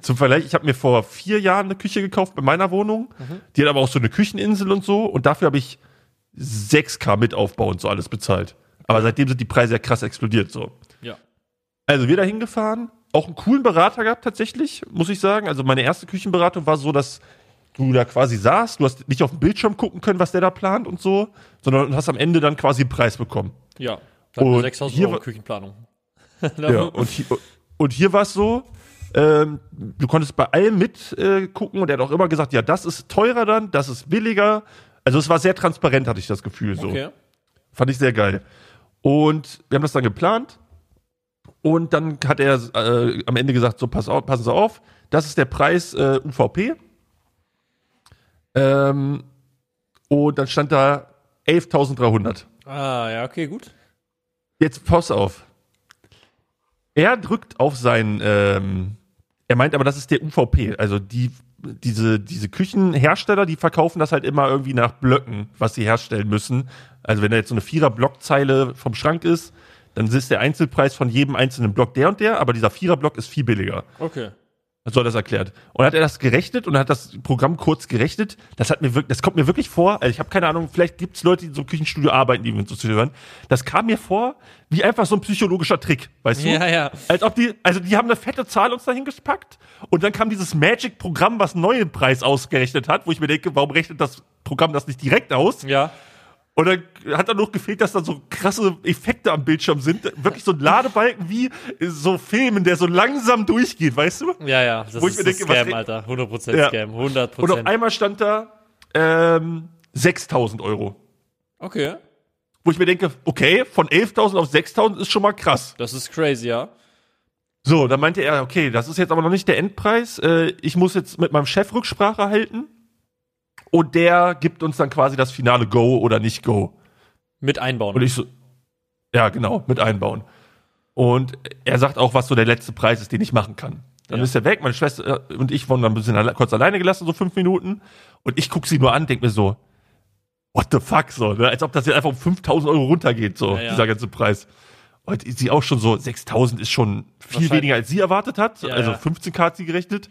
Speaker 2: Zum Vergleich, ich habe mir vor vier Jahren eine Küche gekauft bei meiner Wohnung. Die hat aber auch so eine Kücheninsel und so. Und dafür habe ich 6k mit Aufbau und so alles bezahlt. Aber seitdem sind die Preise ja krass explodiert so.
Speaker 1: Ja.
Speaker 2: Also wir da hingefahren, auch einen coolen Berater gehabt tatsächlich, muss ich sagen. Also meine erste Küchenberatung war so, dass du da quasi saßt, du hast nicht auf dem Bildschirm gucken können, was der da plant und so, sondern hast am Ende dann quasi einen Preis bekommen.
Speaker 1: Ja.
Speaker 2: Und
Speaker 1: 6000
Speaker 2: hier
Speaker 1: Euro Küchenplanung.
Speaker 2: Ja, und hier, und hier war es so, ähm, du konntest bei allem mit äh, und er hat auch immer gesagt, ja, das ist teurer dann, das ist billiger. Also es war sehr transparent, hatte ich das Gefühl so.
Speaker 1: Okay.
Speaker 2: Fand ich sehr geil. Und wir haben das dann geplant. Und dann hat er äh, am Ende gesagt, so pass auf, passen Sie auf, das ist der Preis äh, UVP. Ähm, und dann stand da 11.300.
Speaker 1: Ah, ja, okay, gut.
Speaker 2: Jetzt pass auf. Er drückt auf sein, ähm, er meint aber, das ist der UVP. Also die, diese, diese Küchenhersteller, die verkaufen das halt immer irgendwie nach Blöcken, was sie herstellen müssen. Also wenn da jetzt so eine Vierer-Blockzeile vom Schrank ist, dann ist der Einzelpreis von jedem einzelnen Block der und der, aber dieser Vierer-Block ist viel billiger.
Speaker 1: Okay.
Speaker 2: So hat er das erklärt. Und hat er das gerechnet und hat das Programm kurz gerechnet. Das hat mir wirklich, das kommt mir wirklich vor. Also ich habe keine Ahnung, vielleicht gibt es Leute, die in so einem Küchenstudio arbeiten, die uns so zuhören. Das kam mir vor wie einfach so ein psychologischer Trick, weißt du?
Speaker 1: Ja, ja.
Speaker 2: Als ob die, also die haben eine fette Zahl uns dahin gepackt und dann kam dieses Magic-Programm, was einen neuen Preis ausgerechnet hat, wo ich mir denke, warum rechnet das Programm das nicht direkt aus?
Speaker 1: Ja.
Speaker 2: Und dann hat dann noch gefehlt, dass da so krasse Effekte am Bildschirm sind. Wirklich so ein Ladebalken wie so Filmen, der so langsam durchgeht, weißt du?
Speaker 1: Ja, ja. Das
Speaker 2: Wo ich
Speaker 1: ist
Speaker 2: mir
Speaker 1: ein
Speaker 2: denke,
Speaker 1: Scam, Alter. 100%
Speaker 2: Ja.
Speaker 1: Scam.
Speaker 2: Und
Speaker 1: 100%.
Speaker 2: auf einmal stand da ähm, 6000 Euro.
Speaker 1: okay.
Speaker 2: Wo ich mir denke, okay, von 11.000 auf 6.000 ist schon mal krass.
Speaker 1: Das ist crazy, ja.
Speaker 2: So, dann meinte er, okay, das ist jetzt aber noch nicht der Endpreis. Äh, ich muss jetzt mit meinem Chef Rücksprache halten. Und der gibt uns dann quasi das finale Go oder nicht Go.
Speaker 1: Mit einbauen.
Speaker 2: Und ich so, ja, genau, mit einbauen. Und er sagt auch, was so der letzte Preis ist, den ich machen kann. Dann
Speaker 1: Ja.
Speaker 2: ist er weg, meine Schwester und ich wurden dann ein bisschen alle, kurz alleine gelassen, so fünf Minuten. Und ich guck sie nur an, denk mir so, what the fuck, so, ne? als ob das jetzt einfach um 5000 Euro runtergeht, so,
Speaker 1: Ja, ja.
Speaker 2: dieser ganze Preis. Und sie auch schon so, 6000 ist schon viel weniger, als sie erwartet hat. Also
Speaker 1: ja.
Speaker 2: 15k hat sie gerechnet.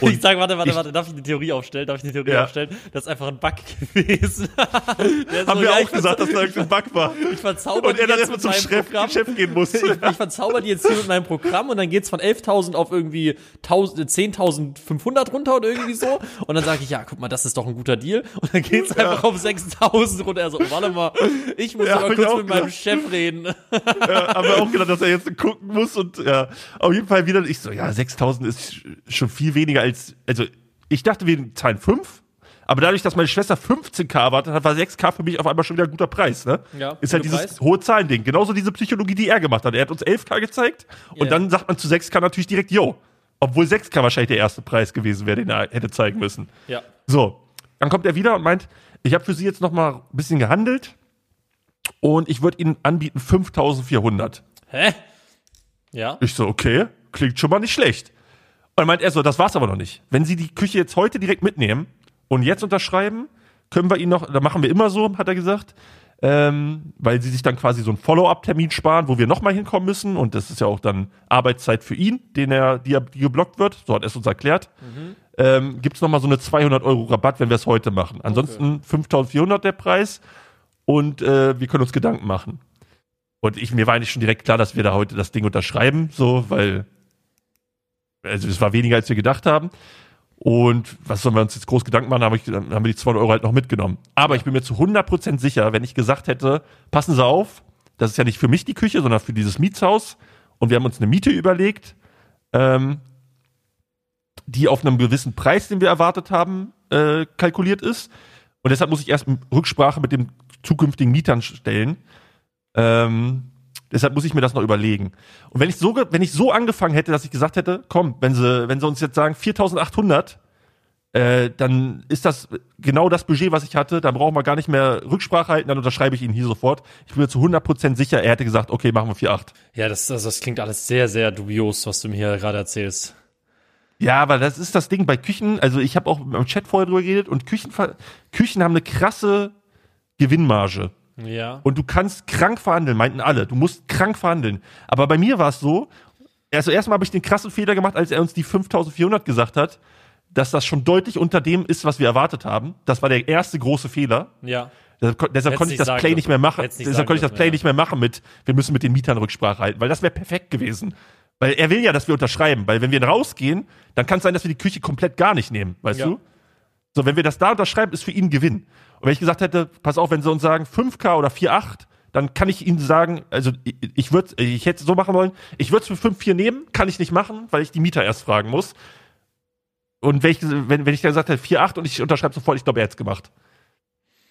Speaker 1: Ich sag, warte, warte, warte, darf ich eine Theorie aufstellen? Darf ich eine Theorie
Speaker 2: Ja.
Speaker 1: aufstellen? Das ist einfach ein Bug gewesen.
Speaker 2: Haben
Speaker 1: so,
Speaker 2: wir
Speaker 1: ja,
Speaker 2: auch gesagt, dass da irgendein Bug war.
Speaker 1: Ich verzauber
Speaker 2: Und er
Speaker 1: die
Speaker 2: dann
Speaker 1: jetzt
Speaker 2: erstmal zum
Speaker 1: meinem
Speaker 2: Chef. Chef gehen muss.
Speaker 1: Ich, ich verzauber die jetzt hier mit meinem Programm und dann geht's von 11.000 auf irgendwie 1000 10.500 runter oder irgendwie so. Und dann sage ich, ja, guck mal, das ist doch ein guter Deal. Und dann geht's einfach auf 6.000 runter. Er so, warte mal, ich muss
Speaker 2: Ja, ich
Speaker 1: kurz mit meinem
Speaker 2: gedacht.
Speaker 1: Chef reden.
Speaker 2: ja, haben wir auch gedacht, dass er jetzt gucken muss und ja, auf jeden Fall wieder, ich so, ja, 6000 ist sch- schon viel weniger als, also ich dachte, wir zahlen 5, aber dadurch, dass meine Schwester 15k erwartet hat, war 6k für mich auf einmal schon wieder ein guter Preis, ne?
Speaker 1: Ja,
Speaker 2: Ist halt dieses
Speaker 1: Preis.
Speaker 2: hohe Zahlending. Genauso diese Psychologie, die er gemacht hat. Er hat uns 11k gezeigt und
Speaker 1: Ja.
Speaker 2: dann sagt man zu 6k natürlich direkt, yo. Obwohl 6k wahrscheinlich der erste Preis gewesen wäre, den er hätte zeigen müssen.
Speaker 1: Ja.
Speaker 2: So, dann kommt er wieder und meint, ich habe für Sie jetzt noch mal ein bisschen gehandelt und ich würde Ihnen anbieten 5400.
Speaker 1: Hä? Ja.
Speaker 2: Ich so, okay, klingt schon mal nicht schlecht. Dann meint er so, das war's aber noch nicht. Wenn Sie die Küche jetzt heute direkt mitnehmen und jetzt unterschreiben, können wir Ihnen noch, da machen wir immer so, hat er gesagt, ähm, weil Sie sich dann quasi so einen Follow-up-Termin sparen, wo wir nochmal hinkommen müssen und das ist ja auch dann Arbeitszeit für ihn, den er, die, er- die geblockt wird, so hat er es uns erklärt. Ähm, Gibt es nochmal so eine 200 Euro Rabatt, wenn wir es heute machen. Ansonsten 5400 der Preis und äh, wir können uns Gedanken machen. Und ich, mir war eigentlich schon direkt klar, dass wir da heute das Ding unterschreiben, so, weil, also es war weniger, als wir gedacht haben. Und was sollen wir uns jetzt groß Gedanken machen, haben, haben wir die 200 Euro halt noch mitgenommen. Aber ich bin mir zu 100% sicher, wenn ich gesagt hätte, passen Sie auf, das ist ja nicht für mich die Küche, sondern für dieses Mietshaus. Und wir haben uns eine Miete überlegt, ähm, die auf einem gewissen Preis, den wir erwartet haben, äh, kalkuliert ist. Und deshalb muss ich erst Rücksprache mit den zukünftigen Mietern stellen. Ähm, deshalb muss ich mir das noch überlegen. Und wenn ich so, wenn ich so angefangen hätte, dass ich gesagt hätte, komm, wenn sie, wenn sie uns jetzt sagen 4.800, äh, dann ist das genau das Budget, was ich hatte. Dann brauchen wir gar nicht mehr Rücksprache halten, dann unterschreibe ich Ihnen hier sofort. Ich bin mir zu 100% sicher, er hätte gesagt, okay, machen wir 4.8.
Speaker 1: Ja, das, das, das klingt alles sehr, sehr dubios, was du mir hier gerade erzählst.
Speaker 2: Ja, aber das ist das Ding bei Küchen. Also ich habe auch im Chat vorher drüber geredet und Küchen, Küchen haben eine krasse Gewinnmarge.
Speaker 1: Ja.
Speaker 2: Und du kannst krank verhandeln, meinten alle. Du musst krank verhandeln. Aber bei mir war es so, also erstmal habe ich den krassen Fehler gemacht, als er uns die 5400 gesagt hat, dass das schon deutlich unter dem ist, was wir erwartet haben. Das war der erste große Fehler.
Speaker 1: Ja.
Speaker 2: Deshalb, deshalb konnte ich das Play nicht mehr machen.
Speaker 1: Nicht
Speaker 2: Deshalb konnte ich das Play
Speaker 1: ja.
Speaker 2: nicht mehr machen mit, wir müssen mit den Mietern Rücksprache halten, weil das wäre perfekt gewesen. Weil er will ja, dass wir unterschreiben, weil wenn wir rausgehen, dann kann es sein, dass wir die Küche komplett gar nicht nehmen, weißt
Speaker 1: Ja.
Speaker 2: du? So, wenn wir das da unterschreiben, ist für ihn ein Gewinn. Und wenn ich gesagt hätte, pass auf, wenn sie uns sagen 5K oder 4,8, dann kann ich ihnen sagen, also ich, ich würde, ich hätte es so machen wollen, ich würde es für 5,4 nehmen, kann ich nicht machen, weil ich die Mieter erst fragen muss. Und wenn ich, wenn, wenn ich dann gesagt hätte 4,8 und ich unterschreibe sofort, ich glaube, er hätte es gemacht.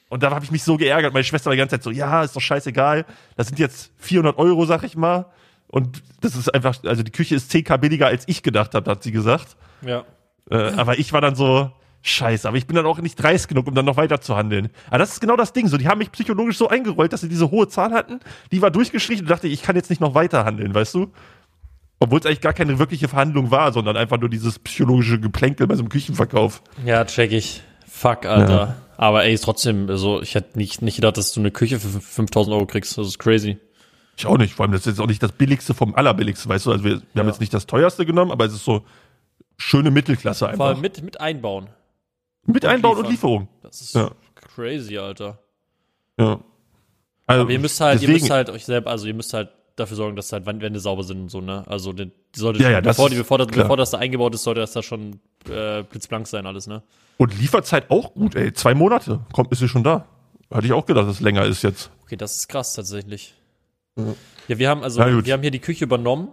Speaker 2: Und da habe ich mich so geärgert. Meine Schwester war die ganze Zeit so, ja, ist doch scheißegal. Das sind jetzt 400 Euro, sag ich mal. Und das ist einfach, also die Küche ist 10k billiger, als ich gedacht habe, hat sie gesagt.
Speaker 1: Ja.
Speaker 2: Äh, aber ich war dann so, scheiße, aber ich bin dann auch nicht dreist genug, um dann noch weiter zu handeln. Aber das ist genau das Ding. So, die haben mich psychologisch so eingerollt, dass sie diese hohe Zahl hatten. Die war durchgestrichen und dachte, ich kann jetzt nicht noch weiter handeln, weißt du? Obwohl es eigentlich gar keine wirkliche Verhandlung war, sondern einfach nur dieses psychologische Geplänkel bei so einem Küchenverkauf.
Speaker 1: Ja, check ich. Fuck, Alter. Aber ey, ist trotzdem, also ich hätte nicht, nicht gedacht, dass du eine Küche für 5000 Euro kriegst. Das ist crazy.
Speaker 2: Ich auch nicht. Vor allem, das ist jetzt auch nicht das billigste vom allerbilligsten, weißt du? Also wir, wir haben
Speaker 1: Ja.
Speaker 2: jetzt nicht das teuerste genommen, aber es ist so schöne Mittelklasse
Speaker 1: Vor
Speaker 2: einfach.
Speaker 1: allem mit, mit einbauen.
Speaker 2: Mit Einbauen und
Speaker 1: liefern.
Speaker 2: Lieferung.
Speaker 1: Das ist
Speaker 2: Ja.
Speaker 1: crazy, Alter.
Speaker 2: Ja. Also,
Speaker 1: Aber ihr müsst halt, ihr
Speaker 2: deswegen-
Speaker 1: müsst halt euch selbst, also ihr müsst halt dafür sorgen, dass halt Wände sauber sind und so, ne? Also die, die sollte
Speaker 2: Ja, ja, das
Speaker 1: bevor, die,
Speaker 2: ist
Speaker 1: bevor, das, bevor das da eingebaut ist, sollte das da schon äh, blitzblank sein, alles, ne?
Speaker 2: Und Lieferzeit auch gut, ey. Zwei Monate kommt, ist sie schon da. Hatte ich auch gedacht, dass es länger ist jetzt.
Speaker 1: Okay, das ist krass tatsächlich. Ja, wir haben also, wir haben hier die Küche übernommen.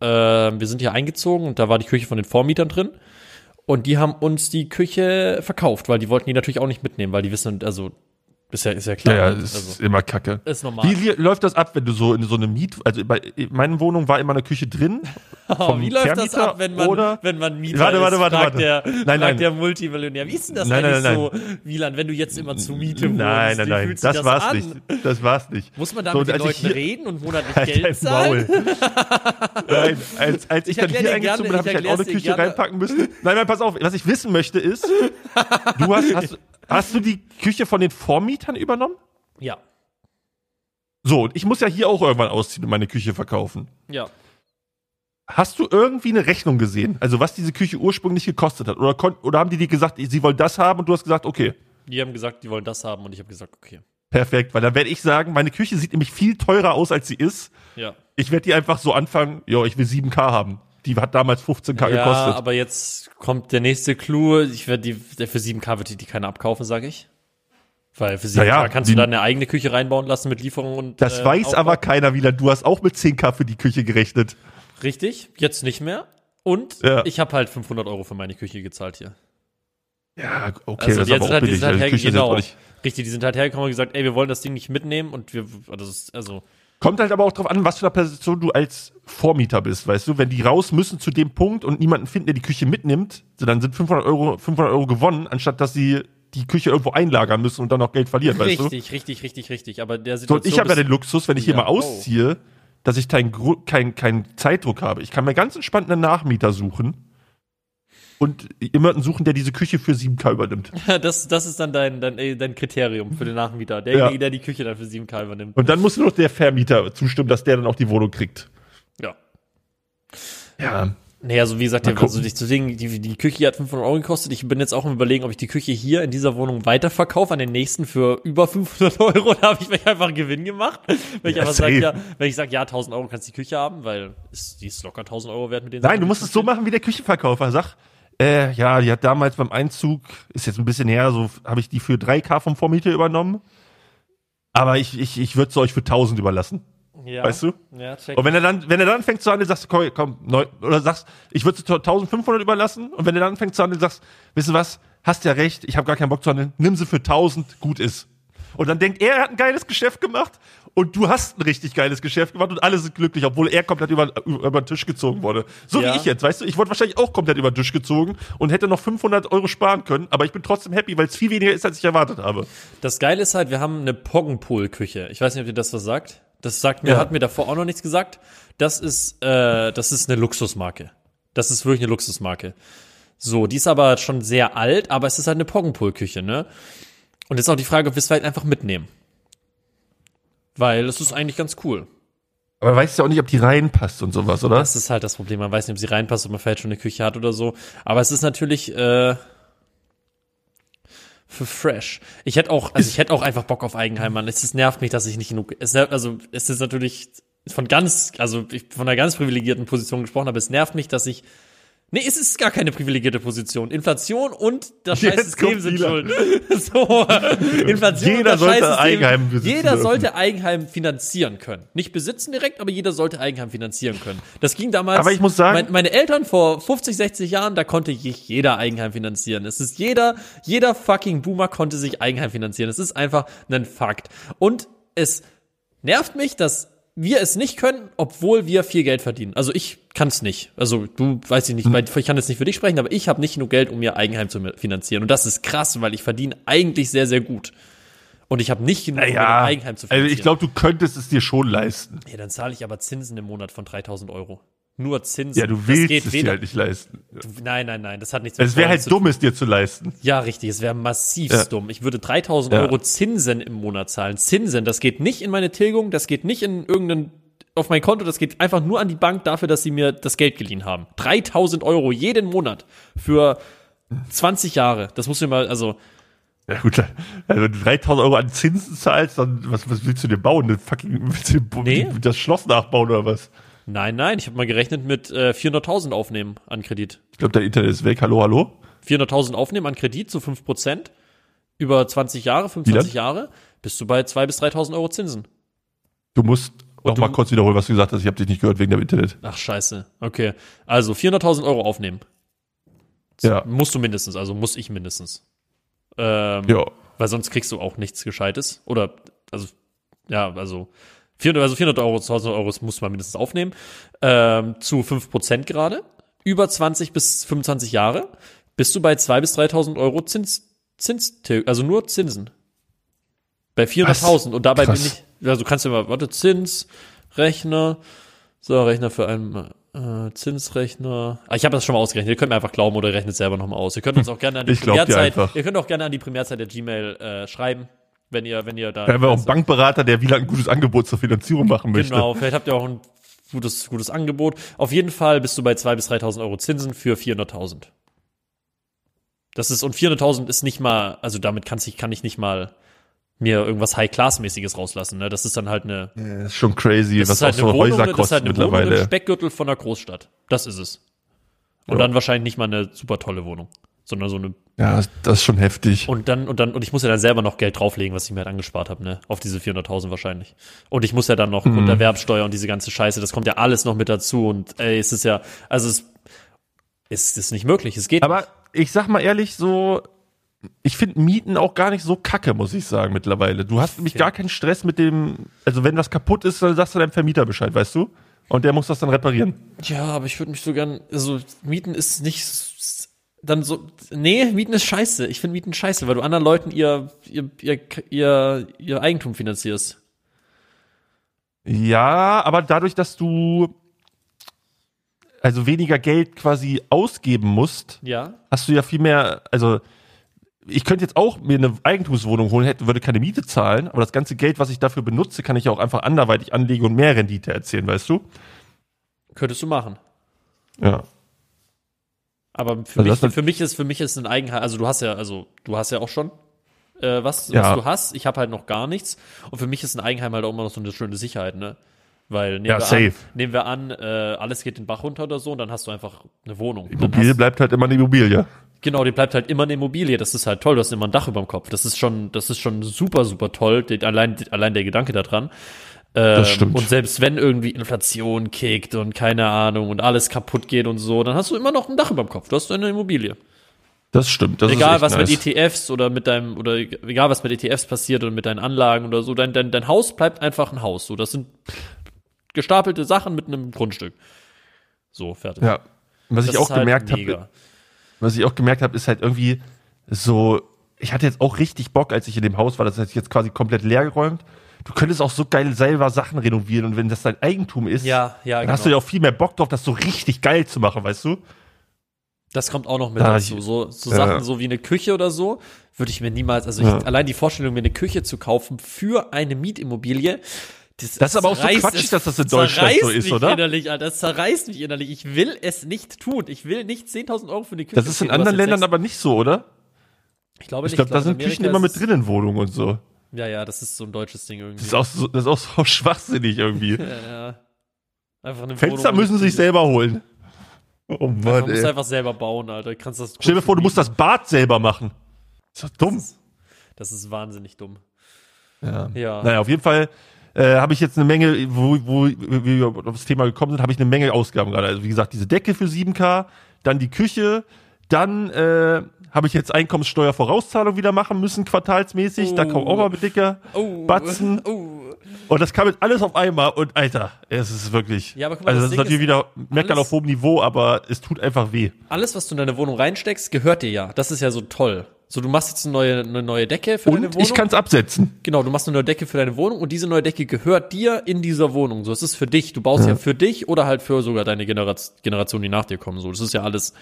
Speaker 1: Äh, wir sind hier eingezogen und da war die Küche von den Vormietern drin. Und die haben uns die Küche verkauft, weil die wollten die natürlich auch nicht mitnehmen, weil die wissen, also ist ja, ist ja klar.
Speaker 2: Ja, ja,
Speaker 1: ne?
Speaker 2: ist
Speaker 1: also,
Speaker 2: immer kacke.
Speaker 1: ist normal.
Speaker 2: Wie li- läuft das ab, wenn du so in so eine Miet, also bei in meiner Wohnung war immer eine Küche drin. vom
Speaker 1: Wie läuft das ab, wenn man,
Speaker 2: oder-
Speaker 1: wenn man Mieter
Speaker 2: Warte, warte, warte, warte.
Speaker 1: der,
Speaker 2: Nein, nein.
Speaker 1: der Multimillionär. Wie ist denn das
Speaker 2: Nein,
Speaker 1: eigentlich
Speaker 2: nein,
Speaker 1: so, Wieland, wenn du jetzt immer zu Miete wohnst?
Speaker 2: Nein, nein,
Speaker 1: wie
Speaker 2: nein,
Speaker 1: sich
Speaker 2: das, war's
Speaker 1: an?
Speaker 2: nicht. Das war's nicht.
Speaker 1: Muss man da
Speaker 2: So,
Speaker 1: mit den Leuten reden und monatlich
Speaker 2: Halt
Speaker 1: Geld zahlen?
Speaker 2: Nein, als, als ich,
Speaker 1: Ich
Speaker 2: dann hier eingezogen bin, habe ich halt auch eine Küche reinpacken müssen. Nein, nein, pass auf. Was ich wissen möchte ist, du hast, hast, hast du die Küche von den Vormietern übernommen?
Speaker 1: Ja,
Speaker 2: So, und ich muss ja hier auch irgendwann ausziehen und meine Küche verkaufen.
Speaker 1: ja.
Speaker 2: Hast du irgendwie eine Rechnung gesehen? Also was diese Küche ursprünglich gekostet hat? Oder, oder haben die dir gesagt, sie wollen das haben und du hast gesagt, okay,
Speaker 1: Die haben gesagt, die wollen das haben und ich habe gesagt, okay.
Speaker 2: perfekt. Weil dann werde ich sagen, meine Küche sieht nämlich viel teurer aus, als sie ist.
Speaker 1: Ja.
Speaker 2: Ich werde die einfach so anfangen, ja, ich will 7K haben. Die hat damals 15K
Speaker 1: Ja,
Speaker 2: gekostet.
Speaker 1: aber jetzt kommt der nächste Clou. Ich werde die, für 7K wird die, die keiner abkaufen, sage ich. Weil für 7K
Speaker 2: Naja,
Speaker 1: kannst
Speaker 2: die-
Speaker 1: du dann eine eigene Küche reinbauen lassen mit Lieferung und.
Speaker 2: Das
Speaker 1: äh,
Speaker 2: weiß
Speaker 1: Aufbau.
Speaker 2: aber keiner wieder. Du hast auch mit 10K für die Küche gerechnet.
Speaker 1: Richtig, jetzt nicht mehr. Und
Speaker 2: Ja.
Speaker 1: ich habe halt 500 Euro für meine Küche gezahlt hier.
Speaker 2: Ja, okay,
Speaker 1: Also
Speaker 2: das
Speaker 1: die
Speaker 2: ist aber auch
Speaker 1: halt, die
Speaker 2: billig.
Speaker 1: sind halt
Speaker 2: Also die
Speaker 1: her, genau. Richtig, die sind halt hergekommen und gesagt, ey, wir wollen das Ding nicht mitnehmen und wir, ist, also,
Speaker 2: Kommt halt aber auch drauf an, was für eine Person du als Vormieter bist, weißt du? Wenn die raus müssen zu dem Punkt und niemanden finden, der die Küche mitnimmt, so dann sind 500 Euro, 500 Euro gewonnen, anstatt dass sie die Küche irgendwo einlagern müssen und dann noch Geld verlieren, weißt du?
Speaker 1: richtig, richtig, richtig, richtig. Aber der
Speaker 2: So,
Speaker 1: Situation
Speaker 2: ich habe ja den Luxus, wenn ich hier
Speaker 1: Ja,
Speaker 2: mal
Speaker 1: oh.
Speaker 2: ausziehe, dass ich keinen kein, kein Zeitdruck habe. Ich kann mir ganz entspannt einen Nachmieter suchen und jemanden suchen, der diese Küche für 7K übernimmt.
Speaker 1: das, das ist dann dein, dein, ey, dein Kriterium für den Nachmieter. Derjenige,
Speaker 2: Ja.
Speaker 1: der die Küche dann für 7K übernimmt.
Speaker 2: Und dann muss nur noch der Vermieter zustimmen, dass der dann auch die Wohnung kriegt.
Speaker 1: Ja.
Speaker 2: Ja.
Speaker 1: Nee, also wie gesagt, ja, also
Speaker 2: gucken.
Speaker 1: deswegen, die, die Küche hat 500 Euro gekostet. Ich bin jetzt auch im Überlegen, ob ich die Küche hier in dieser Wohnung weiterverkaufe an den nächsten für über 500 Euro. Da habe ich mir einfach einen Gewinn gemacht. Wenn ich
Speaker 2: Ja,
Speaker 1: einfach sage, ja, wenn ich sage, ja, 1000 Euro kannst du die Küche haben, weil ist, die ist locker 1000 Euro wert mit den
Speaker 2: Nein,
Speaker 1: Sachen,
Speaker 2: du musst es so machen wie der Küchenverkäufer. Sag, äh, ja, die hat damals beim Einzug, ist jetzt ein bisschen her, so habe ich die für 3K vom Vormieter übernommen. Aber ich, ich, ich würde es euch für 1000 überlassen.
Speaker 1: Ja.
Speaker 2: Weißt du?
Speaker 1: Ja, check.
Speaker 2: Und wenn er dann, wenn er dann fängt zu handeln, sagst du, komm, komm neu, oder sagst, ich würde es 1500 überlassen. Und wenn er dann fängt zu handeln, sagst, du was, hast ja recht, ich habe gar keinen Bock zu handeln, nimm sie für 1000, gut ist. Und dann denkt er, er hat ein geiles Geschäft gemacht und du hast ein richtig geiles Geschäft gemacht und alle sind glücklich, obwohl er komplett über, über den Tisch gezogen wurde. So
Speaker 1: Ja.
Speaker 2: wie ich jetzt, weißt du, ich wurde wahrscheinlich auch komplett über den Tisch gezogen und hätte noch 500 Euro sparen können, aber ich bin trotzdem happy, weil es viel weniger ist, als ich erwartet habe.
Speaker 1: Das Geile ist halt, wir haben eine Poggenpool-Küche. Ich weiß nicht, ob dir das was sagt. Das sagt mir,
Speaker 2: Ja.
Speaker 1: hat mir davor auch noch nichts gesagt. Das ist, äh, das ist eine Luxusmarke. Das ist wirklich eine Luxusmarke. So, die ist aber schon sehr alt, aber es ist halt eine Poggenpool-Küche, ne? Und jetzt auch die Frage, ob wir es vielleicht einfach mitnehmen. Weil es ist eigentlich ganz cool.
Speaker 2: Aber weißt ja auch nicht, ob die reinpasst und sowas, oder?
Speaker 1: Das ist halt das Problem. Man weiß nicht, ob sie reinpasst, ob man vielleicht schon eine Küche hat oder so. Aber es ist natürlich, äh, Für fresh. Ich hätte auch, also ich hätte auch einfach Bock auf Eigenheim, Mann. Es, es nervt mich, dass ich nicht genug, es, nervt- also es ist natürlich von ganz, also ich von einer ganz privilegierten Position gesprochen, aber es nervt mich, dass ich Nee, es ist gar keine privilegierte Position. Inflation und das scheiß System sind schuld. so, Inflation
Speaker 2: Jeder
Speaker 1: und das
Speaker 2: sollte. Eigenheim besitzen
Speaker 1: Jeder
Speaker 2: dürfen.
Speaker 1: sollte Eigenheim finanzieren können. Nicht besitzen direkt, aber jeder sollte Eigenheim finanzieren können. Das ging damals.
Speaker 2: Aber ich muss sagen-
Speaker 1: mein, meine Eltern vor 50, 60 Jahren, da konnte jeder Eigenheim finanzieren. Es ist jeder, jeder fucking Boomer konnte sich Eigenheim finanzieren. Es ist einfach ein Fakt. Und es nervt mich, dass wir es nicht können, obwohl wir viel Geld verdienen. Also ich kann es nicht. Also du weiß ich nicht, weil ich kann jetzt nicht für dich sprechen, aber ich habe nicht genug Geld, um mir Eigenheim zu finanzieren. Und das ist krass, weil ich verdiene eigentlich sehr, sehr gut. Und ich habe nicht genug, um mir Eigenheim zu
Speaker 2: also
Speaker 1: finanzieren.
Speaker 2: ich glaube, du könntest es dir schon leisten.
Speaker 1: ja, dann zahle ich aber Zinsen im Monat von 3000 Euro. Nur Zinsen.
Speaker 2: Ja, du
Speaker 1: Das
Speaker 2: willst
Speaker 1: geht
Speaker 2: es
Speaker 1: weder-
Speaker 2: dir halt nicht leisten.
Speaker 1: Nein, nein, nein, das hat nichts mit
Speaker 2: Es wäre halt dumm, es dir zu leisten.
Speaker 1: ja, richtig. Es wäre massiv
Speaker 2: Ja.
Speaker 1: dumm. Ich würde 3000
Speaker 2: Ja.
Speaker 1: Euro Zinsen im Monat zahlen. Zinsen, das geht nicht in meine Tilgung, das geht nicht in irgendeinen auf mein Konto, das geht einfach nur an die Bank dafür, dass sie mir das Geld geliehen haben. 3000 Euro jeden Monat für 20 Jahre. Das musst du mal, also,
Speaker 2: Ja gut, also wenn du 3000 Euro an Zinsen zahlst, dann was, was willst du dir bauen? Eine fucking, willst du
Speaker 1: Nee.
Speaker 2: das Schloss nachbauen oder was?
Speaker 1: Nein, nein, ich habe mal gerechnet mit äh, 400.000 aufnehmen an Kredit.
Speaker 2: Ich glaube, dein Internet ist weg. Hallo, hallo?
Speaker 1: 400.000 aufnehmen an Kredit zu 5%. Über 20 Jahre, 25 Jahre, bist du bei 2.000 bis 3.000 Euro Zinsen.
Speaker 2: Du musst noch
Speaker 1: du-
Speaker 2: mal kurz wiederholen, was du gesagt hast. Ich habe dich nicht gehört wegen dem Internet.
Speaker 1: Ach, scheiße. Okay. Also 400.000 Euro aufnehmen.
Speaker 2: Ja.
Speaker 1: Musst du mindestens, also muss ich mindestens. Ähm,
Speaker 2: Ja.
Speaker 1: Weil sonst kriegst du auch nichts Gescheites. Oder, also, ja, also 400, also 400 Euro, 1000 Euro muss man mindestens aufnehmen. Ähm, zu 5% gerade. Über 20 bis 25 Jahre bist du bei 2.000 bis 3.000 Euro Zins, Zins, also nur Zinsen. Bei 400.000. Und dabei
Speaker 2: Krass.
Speaker 1: bin ich, also du kannst du mal, warte, Zinsrechner, so, Rechner für einen äh, Zinsrechner. Ah, ich habe das schon mal ausgerechnet. Ihr könnt mir einfach glauben oder rechnet selber nochmal aus. Ihr könnt uns auch gerne an die
Speaker 2: Ich
Speaker 1: Primärzeit, ihr könnt auch gerne an die Primärzeit der Gmail äh, schreiben, wenn ihr, wenn ihr da.
Speaker 2: Wir haben ja auch einen Bankberater, der wieder ein gutes Angebot zur Finanzierung machen möchte.
Speaker 1: Genau, vielleicht habt ihr auch ein gutes, gutes Angebot. Auf jeden Fall bist du bei 2.000 bis 3.000 Euro Zinsen für 400.000. Das ist, und 400.000 ist nicht mal, also damit kann ich, kann ich nicht mal mir irgendwas High-Class-mäßiges rauslassen, ne? Das ist dann halt eine,
Speaker 2: Ja, ist schon crazy,
Speaker 1: das
Speaker 2: was
Speaker 1: ist halt
Speaker 2: auch
Speaker 1: eine
Speaker 2: so
Speaker 1: Wohnung,
Speaker 2: Häuser
Speaker 1: das ist halt eine Wohnung im
Speaker 2: mittlerweile.
Speaker 1: Speckgürtel von einer Großstadt. Das ist es. Und
Speaker 2: Ja.
Speaker 1: dann wahrscheinlich nicht mal eine super tolle Wohnung, sondern so eine
Speaker 2: Ja, das ist schon heftig.
Speaker 1: und dann, und dann, und ich muss ja dann selber noch Geld drauflegen, was ich mir halt angespart habe, ne? Auf diese 400.000 wahrscheinlich. Und ich muss ja dann noch
Speaker 2: Mhm.
Speaker 1: Grunderwerbsteuer und diese ganze Scheiße, das kommt ja alles noch mit dazu und ey, es ist ja, also es, es ist nicht möglich, es geht
Speaker 2: Aber ich sag mal ehrlich, so, ich finde Mieten auch gar nicht so kacke, muss ich sagen, mittlerweile. Du hast nämlich
Speaker 1: Ja.
Speaker 2: gar keinen Stress mit dem, also wenn was kaputt ist, dann sagst du deinem Vermieter Bescheid, weißt du? Und der muss das dann reparieren.
Speaker 1: Ja, aber ich würde mich so gern, also Mieten ist nicht s- dann so, nee, Mieten ist scheiße. Ich finde Mieten scheiße, weil du anderen Leuten ihr, ihr, ihr, ihr, ihr Eigentum finanzierst.
Speaker 2: Ja, aber dadurch, dass du also weniger Geld quasi ausgeben musst,
Speaker 1: Ja.
Speaker 2: hast du ja viel mehr, also ich könnte jetzt auch mir eine Eigentumswohnung holen, hätte, würde keine Miete zahlen, aber das ganze Geld, was ich dafür benutze, kann ich auch einfach anderweitig anlegen und mehr Rendite erzielen, weißt du?
Speaker 1: Könntest du machen.
Speaker 2: Ja.
Speaker 1: Aber für,
Speaker 2: Also
Speaker 1: mich, für mich ist für mich ist ein Eigenheim, also du hast ja, also du hast ja auch schon äh, was,
Speaker 2: Ja.
Speaker 1: was du hast. Ich habe halt noch gar nichts. Und für mich ist ein Eigenheim halt auch immer noch so eine schöne Sicherheit, ne? Weil nehmen,
Speaker 2: Ja,
Speaker 1: wir,
Speaker 2: safe.
Speaker 1: An, nehmen wir an, äh, alles geht den Bach runter oder so, und dann hast du einfach eine Wohnung.
Speaker 2: Immobilie
Speaker 1: hast,
Speaker 2: bleibt halt immer eine Immobilie.
Speaker 1: genau, die bleibt halt immer eine Immobilie. Das ist halt toll. Du hast immer ein Dach über dem Kopf. Das ist schon, das ist schon super, super toll. Allein, allein der Gedanke daran. Ähm,
Speaker 2: Das stimmt.
Speaker 1: Und selbst wenn irgendwie Inflation kickt und keine Ahnung und alles kaputt geht und so, dann hast du immer noch ein Dach über dem Kopf. Du hast eine Immobilie.
Speaker 2: Das stimmt. Das
Speaker 1: egal
Speaker 2: ist
Speaker 1: was
Speaker 2: nice.
Speaker 1: mit ETFs oder mit deinem oder egal was mit ETFs passiert oder mit deinen Anlagen oder so, dein, dein, dein Haus bleibt einfach ein Haus. So, das sind gestapelte Sachen mit einem Grundstück. So, fertig.
Speaker 2: Ja. Was
Speaker 1: Das
Speaker 2: ich auch
Speaker 1: halt
Speaker 2: gemerkt habe, was ich auch gemerkt habe, ist halt irgendwie so, ich hatte jetzt auch richtig Bock, als ich in dem Haus war, das ist jetzt quasi komplett leer geräumt. Du könntest auch so geil selber Sachen renovieren und wenn das dein Eigentum ist,
Speaker 1: Ja, ja,
Speaker 2: dann
Speaker 1: genau.
Speaker 2: hast du ja auch viel mehr Bock drauf, das so richtig geil zu machen, weißt du?
Speaker 1: Das kommt auch noch mit
Speaker 2: Ah,
Speaker 1: dazu. So, so
Speaker 2: ja.
Speaker 1: Sachen so wie eine Küche oder so, würde ich mir niemals, also ich,
Speaker 2: Ja.
Speaker 1: allein die Vorstellung, mir eine Küche zu kaufen für eine Mietimmobilie, das,
Speaker 2: Das ist aber auch so quatschig,
Speaker 1: es
Speaker 2: dass das in Deutschland so ist,
Speaker 1: mich
Speaker 2: oder?
Speaker 1: Innerlich, Alter. Das zerreißt mich innerlich. Ich will es nicht tun. Ich will nicht 10.000 Euro für eine Küche.
Speaker 2: Das ist in anderen Ländern aber nicht so, oder?
Speaker 1: Ich glaube
Speaker 2: Ich
Speaker 1: nicht.
Speaker 2: glaube, da
Speaker 1: in
Speaker 2: sind Küchen immer mit
Speaker 1: es-
Speaker 2: drin in Wohnungen und so.
Speaker 1: Ja, ja, das ist so ein deutsches Ding irgendwie.
Speaker 2: Das ist auch so, das ist auch so schwachsinnig irgendwie.
Speaker 1: ja, ja. Einfach eine
Speaker 2: Fenster
Speaker 1: Wohnung
Speaker 2: müssen sich selber holen. Oh
Speaker 1: Man
Speaker 2: Mann,
Speaker 1: muss
Speaker 2: ey.
Speaker 1: einfach selber bauen, Alter. Du kannst das
Speaker 2: Stell dir vor, du musst das Bad selber machen. Ist doch dumm.
Speaker 1: Das ist wahnsinnig dumm.
Speaker 2: Ja.
Speaker 1: Ja.
Speaker 2: Naja, auf jeden Fall äh, habe ich jetzt eine Menge, wo, wo wir auf das Thema gekommen sind, habe ich eine Menge Ausgaben gerade. Also wie gesagt, diese Decke für 7K, dann die Küche, dann äh, habe ich jetzt Einkommenssteuervorauszahlung wieder machen müssen, quartalsmäßig. Da
Speaker 1: Oh.
Speaker 2: kommt auch mal mit dicker
Speaker 1: Oh.
Speaker 2: Batzen.
Speaker 1: Oh.
Speaker 2: Und das kam jetzt alles auf einmal. Und Alter, es ist wirklich.
Speaker 1: Ja, aber guck mal,
Speaker 2: also
Speaker 1: das
Speaker 2: das ist natürlich wieder Meckern auf hohem Niveau, aber es tut einfach weh.
Speaker 1: Alles, was du in deine Wohnung reinsteckst, gehört dir ja. Das ist ja so toll. So, du machst jetzt eine neue, eine neue Decke für deine
Speaker 2: Und
Speaker 1: Wohnung.
Speaker 2: ich kann es absetzen.
Speaker 1: Genau, du machst eine neue Decke für deine Wohnung und diese neue Decke gehört dir in dieser Wohnung. So, es ist für dich. Du baust ja, für dich oder halt für sogar deine Generation, Generation, die nach dir kommen. So, das ist ja alles.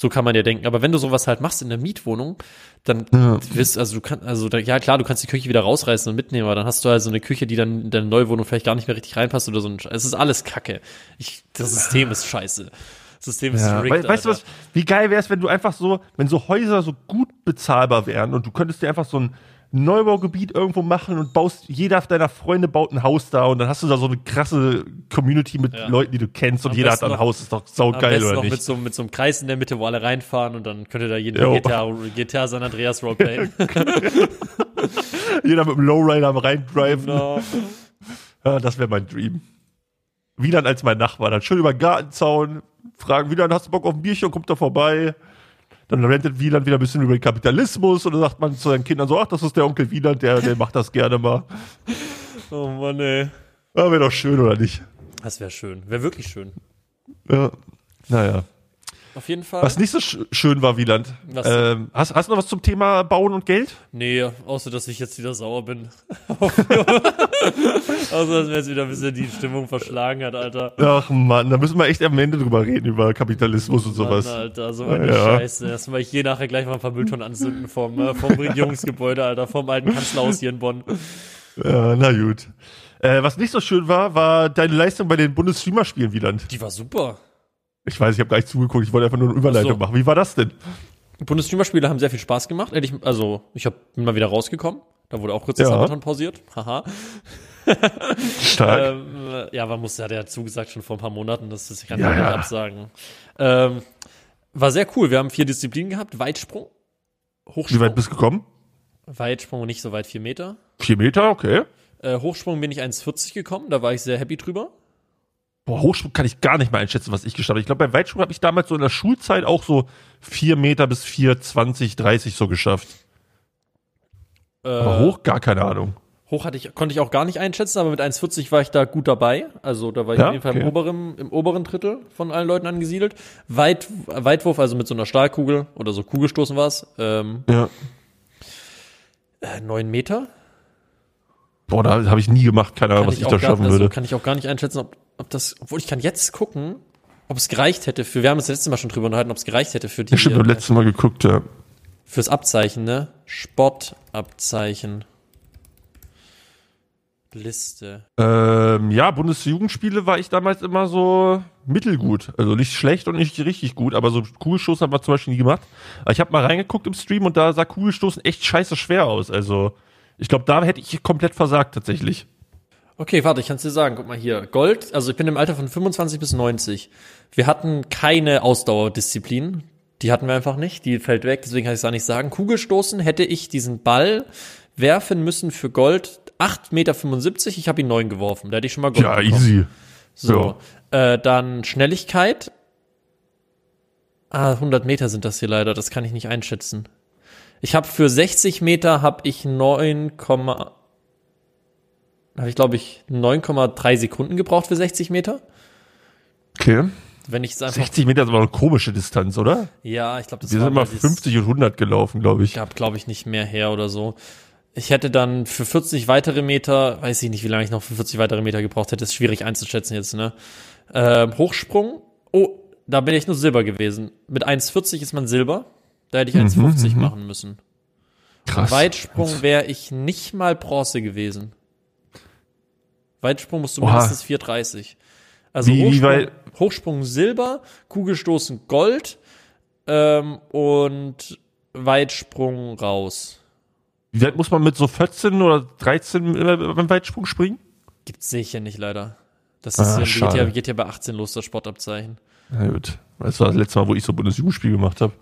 Speaker 1: So kann man ja denken. Aber wenn du sowas halt machst in der Mietwohnung, dann wirst, also du kannst, also da, ja klar, du kannst die Küche wieder rausreißen und mitnehmen, aber dann hast du halt so eine Küche, die dann in deine neue Wohnung vielleicht gar nicht mehr richtig reinpasst oder so. Ein, es ist alles Kacke. Ich, das System ist scheiße. Das System ist
Speaker 2: Ja,
Speaker 1: rigged,
Speaker 2: we weißt du was, wie geil wäre es, wenn du einfach so, wenn so Häuser so gut bezahlbar wären und du könntest dir einfach so ein Neubaugebiet irgendwo machen und baust, jeder deiner Freunde baut ein Haus da und dann hast du da so eine krasse Community mit
Speaker 1: Ja.
Speaker 2: Leuten, die du kennst und
Speaker 1: Am
Speaker 2: jeder hat ein
Speaker 1: noch-
Speaker 2: Haus, ist doch saugeil, oder
Speaker 1: noch
Speaker 2: nicht?
Speaker 1: mit so, mit so einem Kreis in der Mitte, wo alle reinfahren und dann könnte da jeden
Speaker 2: Jo.
Speaker 1: GTA, GTA San Andreas Roleplay.
Speaker 2: Jeder mit dem Lowrider am reindriven.
Speaker 1: no.
Speaker 2: Ja, das wäre mein Dream. Wieland als mein Nachbar, dann schön über den Gartenzaun, fragen, Wieland, hast du Bock auf ein Bierchen, kommt da vorbei. Dann rentet Wieland wieder ein bisschen über den Kapitalismus und dann sagt man zu seinen Kindern so, ach, das ist der Onkel Wieland, der, der macht das gerne mal.
Speaker 1: Oh Mann, ey.
Speaker 2: Ja, wäre doch schön, oder nicht?
Speaker 1: Das wäre schön. Wäre wirklich schön.
Speaker 2: Ja. Naja.
Speaker 1: Auf jeden Fall.
Speaker 2: Was nicht so sch schön war, Wieland. Ähm, hast, hast du noch was zum Thema Bauen und Geld?
Speaker 1: Nee, außer dass ich jetzt wieder sauer bin. außer dass mir jetzt wieder ein bisschen die Stimmung verschlagen hat, Alter.
Speaker 2: Ach man, da müssen wir echt am Ende drüber reden, über Kapitalismus und sowas.
Speaker 1: Mann, Alter, so eine
Speaker 2: Ja.
Speaker 1: Scheiße. Erstmal ich hier nachher gleich mal ein paar Mülltonnen anzünden vom, äh, vom Regierungsgebäude, Alter, vom alten Kanzlerhaus hier in Bonn.
Speaker 2: Ja, na gut. Äh, was nicht so schön war, war deine Leistung bei den Bundesstreamer-Spielen, Wieland.
Speaker 1: Die war super.
Speaker 2: Ich weiß, ich habe gar nicht zugeguckt, ich wollte einfach nur eine Überleitung
Speaker 1: so.
Speaker 2: machen. Wie war das denn?
Speaker 1: Bundesstreamer-Spiele haben sehr viel Spaß gemacht. Ehrlich, also, ich hab, bin mal wieder rausgekommen. Da wurde auch kurz das
Speaker 2: Ja.
Speaker 1: Sabaton pausiert. Haha.
Speaker 2: Stark.
Speaker 1: Ähm, äh, ja, man musste, hat er zugesagt schon vor ein paar Monaten, das ist, ich kann
Speaker 2: Ja,
Speaker 1: ja, nicht
Speaker 2: ja.
Speaker 1: absagen. Ähm, war sehr cool. Wir haben vier Disziplinen gehabt. Weitsprung,
Speaker 2: Wie
Speaker 1: Hochsprung.
Speaker 2: weit bist du gekommen?
Speaker 1: Weitsprung nicht so weit, vier Meter.
Speaker 2: Vier Meter, okay.
Speaker 1: Äh, Hochsprung bin ich 1,40 gekommen, da war ich sehr happy drüber.
Speaker 2: Boah, Hochsprung kann ich gar nicht mal einschätzen, was ich geschafft habe. Ich glaube, bei Weitsprung habe ich damals so in der Schulzeit auch so vier Meter bis vier, 20, 30 so geschafft.
Speaker 1: Äh,
Speaker 2: Aber hoch, gar keine Ahnung.
Speaker 1: Hoch hatte ich, konnte ich auch gar nicht einschätzen, aber mit 1,40 war ich da gut dabei. Also da war ich
Speaker 2: Ja,
Speaker 1: auf jeden Fall im
Speaker 2: okay.
Speaker 1: oberen, im oberen Drittel von allen Leuten angesiedelt. Weit, Weitwurf, also mit so einer Stahlkugel oder so Kugelstoßen war es. Ähm,
Speaker 2: Ja.
Speaker 1: äh, 9 Meter.
Speaker 2: Boah, da habe ich nie gemacht, keine Ahnung, was ich,
Speaker 1: auch
Speaker 2: da
Speaker 1: gar,
Speaker 2: schaffen
Speaker 1: also
Speaker 2: würde.
Speaker 1: kann ich auch gar nicht einschätzen, ob, ob das, obwohl ich kann jetzt gucken, ob es gereicht hätte für, wir haben uns das letzte Mal schon drüber unterhalten, ob es gereicht hätte für die,
Speaker 2: stimmt, beim
Speaker 1: äh,
Speaker 2: letzten Mal geguckt, ja.
Speaker 1: fürs Abzeichen, ne? Sportabzeichen. Liste.
Speaker 2: Ähm, ja, Bundesjugendspiele war ich damals immer so mittelgut. Also nicht schlecht und nicht richtig gut, aber so Kugelstoßen haben wir zum Beispiel nie gemacht. Aber ich habe mal reingeguckt im Stream und da sah Kugelstoßen echt scheiße schwer aus. Also ich glaube, da hätte ich komplett versagt tatsächlich.
Speaker 1: Okay, warte, ich kann es dir sagen. Guck mal hier. Gold, also ich bin im Alter von 25 bis 90. Wir hatten keine Ausdauerdisziplin. Die hatten wir einfach nicht. Die fällt weg, deswegen kann ich es auch nicht sagen. Kugelstoßen hätte ich diesen Ball werfen müssen für Gold 8,75 Meter. Ich habe ihn 9 geworfen. Da hätte ich schon mal Gold
Speaker 2: Ja,
Speaker 1: bekommen.
Speaker 2: easy.
Speaker 1: So, äh, dann Schnelligkeit. Ah, 100 Meter sind das hier leider. Das kann ich nicht einschätzen. Ich habe für 60 Meter habe ich 9, habe ich glaube ich 9,3 Sekunden gebraucht für 60 Meter.
Speaker 2: Okay.
Speaker 1: Wenn ich einfach
Speaker 2: 60 Meter ist aber eine komische Distanz, oder?
Speaker 1: ja, ich glaube das
Speaker 2: Wir sind mal
Speaker 1: weil dies-
Speaker 2: 50 und 100 gelaufen, glaube ich.
Speaker 1: gab glaube ich nicht mehr her oder so. Ich hätte dann für 40 weitere Meter, weiß ich nicht, wie lange ich noch für 40 weitere Meter gebraucht hätte, ist schwierig einzuschätzen jetzt, ne? Ähm, Hochsprung, oh, da bin ich nur Silber gewesen. Mit 1,40 ist man Silber. Da hätte ich 1,50 machen müssen.
Speaker 2: Krass.
Speaker 1: Weitsprung wäre ich nicht mal Bronze gewesen. Weitsprung musst du
Speaker 2: Oha.
Speaker 1: mindestens 4,30. Also
Speaker 2: Wie- wie
Speaker 1: Hochsprung,
Speaker 2: weit-
Speaker 1: Hochsprung Silber, Kugelstoßen Gold ähm, und Weitsprung raus.
Speaker 2: Wie weit muss man mit so 14 oder 13 immer beim Weitsprung springen?
Speaker 1: Gibt's sicher nicht leider. Das
Speaker 2: Ah,
Speaker 1: ist ja, geht, ja, geht ja bei 18 los, das Sportabzeichen.
Speaker 2: Na gut. Das war das letzte Mal, wo ich so Bundesjugendspiel gemacht habe.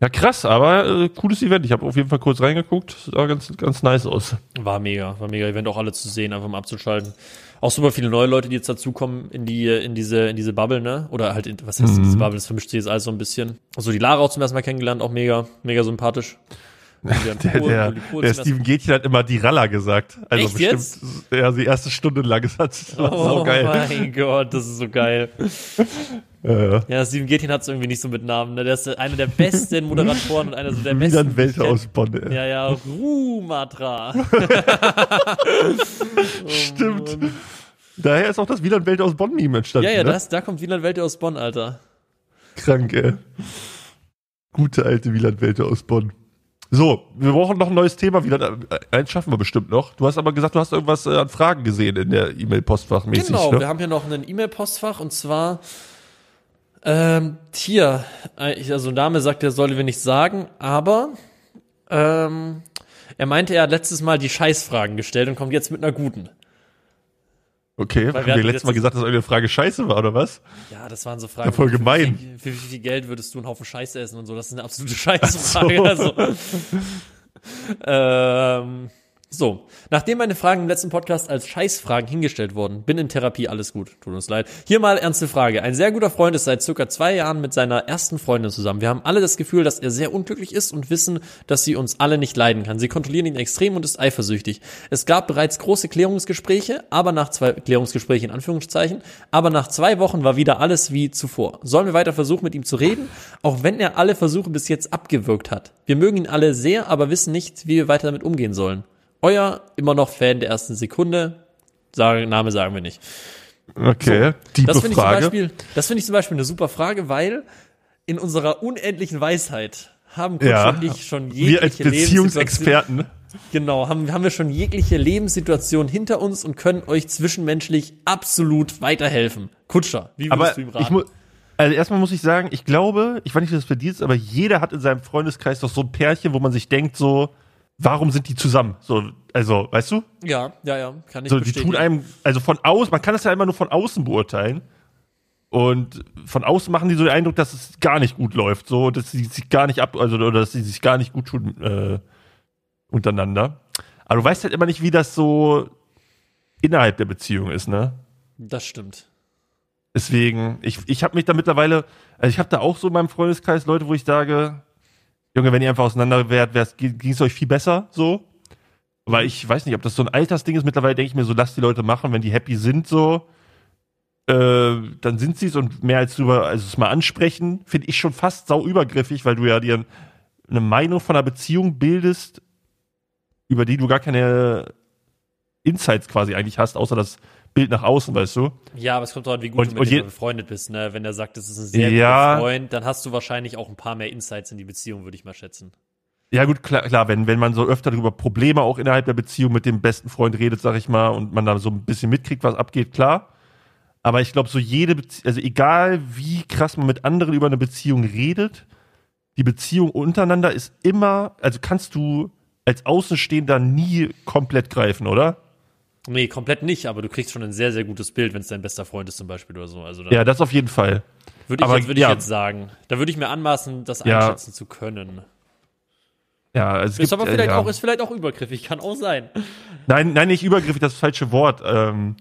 Speaker 2: Ja, krass, aber äh, cooles Event. Ich habe auf jeden Fall kurz reingeguckt. Sah ganz, ganz nice aus.
Speaker 1: War mega, war mega Event, auch alle zu sehen, einfach mal abzuschalten. Auch super viele neue Leute, die jetzt dazukommen in die, in diese, in diese Bubble, ne? Oder halt, in, was heißt
Speaker 2: Mhm.
Speaker 1: diese Bubble? Das vermischt sich jetzt alles so ein bisschen. Also die Lara auch zum ersten Mal kennengelernt, auch mega, mega sympathisch. Der,
Speaker 2: Der, der, Steven Gätchen hat immer die Ralla gesagt. Also
Speaker 1: Echt
Speaker 2: bestimmt,
Speaker 1: jetzt?
Speaker 2: ja, die erste Stunde lang. Das
Speaker 1: ersten-
Speaker 2: war
Speaker 1: Oh
Speaker 2: so geil.
Speaker 1: mein Gott, das ist so geil. Ja, Steven Gätchen hat es irgendwie nicht so mit Namen. Ne? Der ist einer der besten Moderatoren und einer so der
Speaker 2: wie
Speaker 1: besten.
Speaker 2: dann Welt aus Bonn. Ey.
Speaker 1: Ja, ja, Rumatra.
Speaker 2: Stimmt. Daher ist auch das Wieland Welt aus Bonn-Meme entstanden.
Speaker 1: Ja, ja,
Speaker 2: ne?
Speaker 1: das, da kommt Wieland Welte aus Bonn, Alter.
Speaker 2: Krank, ey. Gute alte Wieland Welt aus Bonn. So, wir brauchen noch ein neues Thema. Wieland, äh, eins schaffen wir bestimmt noch. Du hast aber gesagt, du hast irgendwas äh, an Fragen gesehen in der E-Mail-Postfach mäßig.
Speaker 1: Genau,
Speaker 2: ne?
Speaker 1: wir haben hier noch ein E-Mail-Postfach und zwar ähm, hier, äh, also Name sagt, er solle wir nicht sagen, aber ähm, er meinte, er hat letztes Mal die Scheißfragen gestellt und kommt jetzt mit einer guten.
Speaker 2: Okay,
Speaker 1: Weil
Speaker 2: haben
Speaker 1: wir
Speaker 2: wir letztes Mal gesagt, dass irgendeine Frage scheiße war, oder was?
Speaker 1: Ja, das waren so Fragen.
Speaker 2: Ja, voll gemein.
Speaker 1: Für, für, wie viel Geld würdest du einen Haufen Scheiße essen und so? Das ist eine absolute Scheißfrage. Also. ähm, so, nachdem meine Fragen im letzten Podcast als Scheißfragen hingestellt wurden, bin in Therapie, alles gut, tut uns leid. Hier mal ernste Frage. Ein sehr guter Freund ist seit circa zwei Jahren mit seiner ersten Freundin zusammen. Wir haben alle das Gefühl, dass er sehr unglücklich ist und wissen, dass sie uns alle nicht leiden kann. Sie kontrollieren ihn extrem und ist eifersüchtig. Es gab bereits große Klärungsgespräche, aber nach zwei Klärungsgespräche in Anführungszeichen, aber nach zwei Wochen war wieder alles wie zuvor. Sollen wir weiter versuchen, mit ihm zu reden, auch wenn er alle Versuche bis jetzt abgewürgt hat? Wir mögen ihn alle sehr, aber wissen nicht, wie wir weiter damit umgehen sollen. Euer immer noch Fan der ersten Sekunde. Sagen, Name sagen wir nicht.
Speaker 2: Okay, tiefe
Speaker 1: Das finde ich, zum. Beispiel- das finde ich zum Beispiel eine super Frage, weil in unserer unendlichen Weisheit haben
Speaker 2: ja,
Speaker 1: und ich schon jegliche
Speaker 2: wir als Beziehungsexperten.
Speaker 1: Genau, haben, haben wir schon jegliche Lebenssituation hinter uns und können euch zwischenmenschlich absolut weiterhelfen. Kutscher, wie würdest
Speaker 2: Aber
Speaker 1: du ihm raten?
Speaker 2: also erstmal muss ich sagen, ich glaube, ich weiß nicht, wie das bei dir ist, aber jeder hat in seinem Freundeskreis doch so ein Pärchen, wo man sich denkt, so, warum sind die zusammen? So, also, weißt du?
Speaker 1: ja, ja, ja, kann ich
Speaker 2: So, die
Speaker 1: bestätigen.
Speaker 2: tun einem, also von außen, man kann das ja immer nur von außen beurteilen. Und von außen machen die so den Eindruck, dass es gar nicht gut läuft, so, dass sie sich gar nicht ab, also, oder dass sie sich gar nicht gut tun, äh, untereinander. Aber du weißt halt immer nicht, wie das so innerhalb der Beziehung ist, ne?
Speaker 1: Das stimmt.
Speaker 2: Deswegen, ich, ich habe mich da mittlerweile, also ich habe da auch so in meinem Freundeskreis Leute, wo ich sage, Junge, wenn ihr einfach auseinander wärt, ging es euch viel besser, so. Aber ich weiß nicht, ob das so ein Altersding ist. Mittlerweile denke ich mir so, lass die Leute machen, wenn die happy sind, so, äh, dann sind sie es und mehr als drüber, also es mal ansprechen, finde ich schon fast sau übergriffig, weil du ja dir eine Meinung von einer Beziehung bildest, über die du gar keine Insights quasi eigentlich hast, außer das Bild nach außen, weißt du?
Speaker 1: Ja, aber es kommt darauf an, wie gut
Speaker 2: Und-
Speaker 1: du mit
Speaker 2: und
Speaker 1: befreundet bist, ne? Wenn er sagt, das ist ein sehr
Speaker 2: Ja.
Speaker 1: guter Freund, dann hast du wahrscheinlich auch ein paar mehr Insights in die Beziehung, würde ich mal schätzen.
Speaker 2: Ja, gut, klar, klar wenn, wenn man so öfter darüber Probleme auch innerhalb der Beziehung mit dem besten Freund redet, sag ich mal, und man da so ein bisschen mitkriegt, was abgeht, klar. Aber ich glaube, so jede Beziehung, also egal wie krass man mit anderen über eine Beziehung redet, die Beziehung untereinander ist immer, also kannst du als Außenstehender nie komplett greifen, oder?
Speaker 1: Nee, komplett nicht, aber du kriegst schon ein sehr, sehr gutes Bild, wenn es dein bester Freund ist zum Beispiel oder so. Also
Speaker 2: Ja, das auf jeden Fall.
Speaker 1: würde ich, jetzt, würde
Speaker 2: ja.
Speaker 1: ich jetzt sagen. Da würde ich mir anmaßen, das
Speaker 2: Ja.
Speaker 1: einschätzen zu können.
Speaker 2: Ja, also es
Speaker 1: Ist
Speaker 2: gibt,
Speaker 1: aber
Speaker 2: äh,
Speaker 1: vielleicht
Speaker 2: ja.
Speaker 1: auch, ist vielleicht auch übergriffig, kann auch sein.
Speaker 2: Nein, nein, nicht übergriffig, das ist das falsche Wort. Ähm,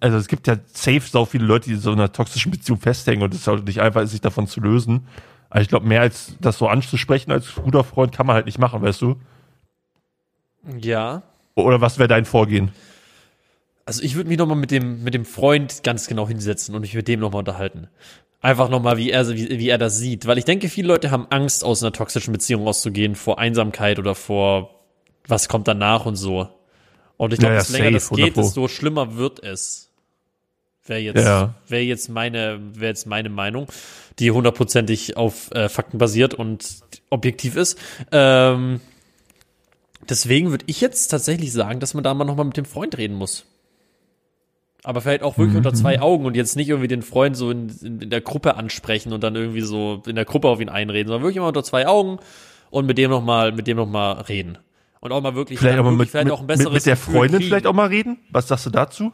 Speaker 2: also es gibt ja safe sau viele Leute, die so in einer toxischen Beziehung festhängen und es ist halt nicht einfach, sich davon zu lösen. Aber ich glaube, mehr als das so anzusprechen als guter Freund kann man halt nicht machen, weißt du?
Speaker 1: Ja.
Speaker 2: Oder was wäre dein Vorgehen?
Speaker 1: Also ich würde mich nochmal mit dem, mit dem Freund ganz genau hinsetzen und mich mit dem nochmal unterhalten. Einfach nochmal, wie er, wie, wie er das sieht. Weil ich denke, viele Leute haben Angst, aus einer toxischen Beziehung rauszugehen, vor Einsamkeit oder vor was kommt danach und so. Und ich glaube,
Speaker 2: Ja, ja,
Speaker 1: desto länger das
Speaker 2: 100
Speaker 1: geht, desto schlimmer wird es. Wäre jetzt,
Speaker 2: Ja.
Speaker 1: wäre jetzt meine, wäre jetzt meine Meinung, die hundertprozentig auf äh, Fakten basiert und objektiv ist. Ähm, deswegen würde ich jetzt tatsächlich sagen, dass man da mal nochmal mit dem Freund reden muss. Aber vielleicht auch wirklich unter zwei Augen und jetzt nicht irgendwie den Freund so in, in, in der Gruppe ansprechen und dann irgendwie so in der Gruppe auf ihn einreden, sondern wirklich immer unter zwei Augen und mit dem noch mal, mit dem noch mal reden. Und auch mal wirklich,
Speaker 2: Vielleicht
Speaker 1: dann
Speaker 2: aber
Speaker 1: wirklich
Speaker 2: mit,
Speaker 1: vielleicht
Speaker 2: mit,
Speaker 1: auch ein
Speaker 2: mit,
Speaker 1: besseres
Speaker 2: mit der
Speaker 1: Gefühl
Speaker 2: Freundin
Speaker 1: kriegen.
Speaker 2: vielleicht auch mal reden? Was sagst du dazu?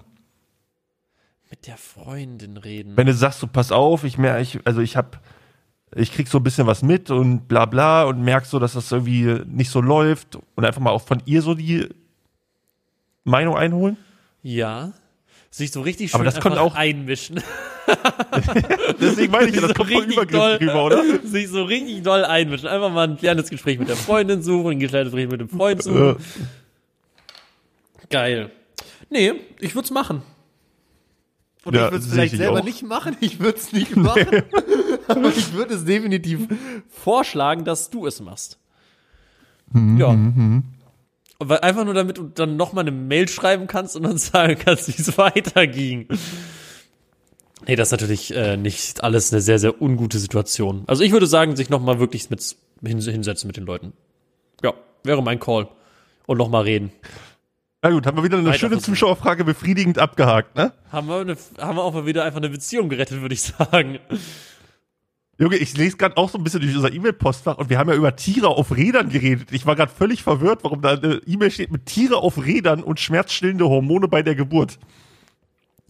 Speaker 1: Mit der Freundin reden.
Speaker 2: Wenn du sagst, so pass auf, ich merke, ich, also ich hab, ich krieg so ein bisschen was mit und bla bla und merkst so, dass das irgendwie nicht so läuft und einfach mal auch von ihr so die Meinung einholen?
Speaker 1: ja. Sich so richtig schön
Speaker 2: Aber das
Speaker 1: einfach
Speaker 2: auch-
Speaker 1: einmischen.
Speaker 2: Deswegen meine ich, ja, das
Speaker 1: So
Speaker 2: kommt
Speaker 1: richtig doll.
Speaker 2: rüber, oder?
Speaker 1: Sich so richtig doll einmischen. Einfach mal ein kleines Gespräch mit der Freundin suchen, ein kleines Gespräch mit dem Freund suchen. Geil. Nee, ich würd's machen. Und
Speaker 2: Ja,
Speaker 1: ich würde es vielleicht
Speaker 2: ich
Speaker 1: selber
Speaker 2: auch.
Speaker 1: nicht machen, ich würde es nicht machen. Aber ich würde es definitiv vorschlagen, dass du es machst.
Speaker 2: Mhm,
Speaker 1: ja. Und weil einfach nur damit du dann nochmal eine Mail schreiben kannst und dann sagen kannst, wie es weiterging. Nee, das ist natürlich äh, nicht alles eine sehr, sehr ungute Situation. Also ich würde sagen, sich nochmal wirklich mit hin, hinsetzen mit den Leuten. Ja, wäre mein Call. Und nochmal reden.
Speaker 2: Na gut, haben wir wieder eine
Speaker 1: Weiter
Speaker 2: schöne
Speaker 1: versuchen.
Speaker 2: Zuschauerfrage befriedigend abgehakt, ne?
Speaker 1: Haben wir, eine, haben wir auch mal wieder einfach eine Beziehung gerettet, würde ich sagen.
Speaker 2: Junge, ich lese gerade auch so ein bisschen durch unser E-Mail-Postfach und wir haben ja über Tiere auf Rädern geredet. Ich war gerade völlig verwirrt, warum da eine E-Mail steht mit Tiere auf Rädern und schmerzstillende Hormone bei der Geburt.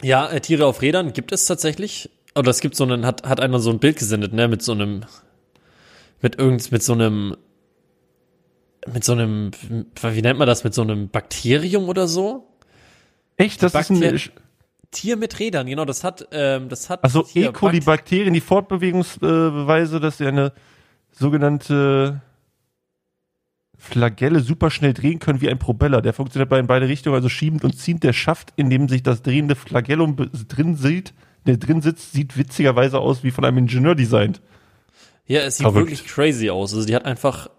Speaker 1: Ja, äh, Tiere auf Rädern gibt es tatsächlich. Oder es gibt so einen, hat, hat einer so ein Bild gesendet, ne, mit so einem, mit irgend, mit so einem, mit so einem, wie nennt man das, mit so einem Bakterium oder so?
Speaker 2: Echt? Das ist ein,
Speaker 1: Tier mit Rädern, genau, das hat, ähm, das hat.
Speaker 2: also E. coli
Speaker 1: Bakt-
Speaker 2: Bakterien, die Fortbewegungsbeweise, dass sie eine sogenannte Flagelle super schnell drehen können wie ein Propeller. Der funktioniert bei in beide Richtungen, also schiebend und ziehend. Der Schaft, in dem sich das drehende Flagellum drin sieht, der drin sitzt, sieht witzigerweise aus wie von einem Ingenieur designt.
Speaker 1: Ja, es sieht
Speaker 2: Verrückt.
Speaker 1: wirklich crazy aus. Also die hat einfach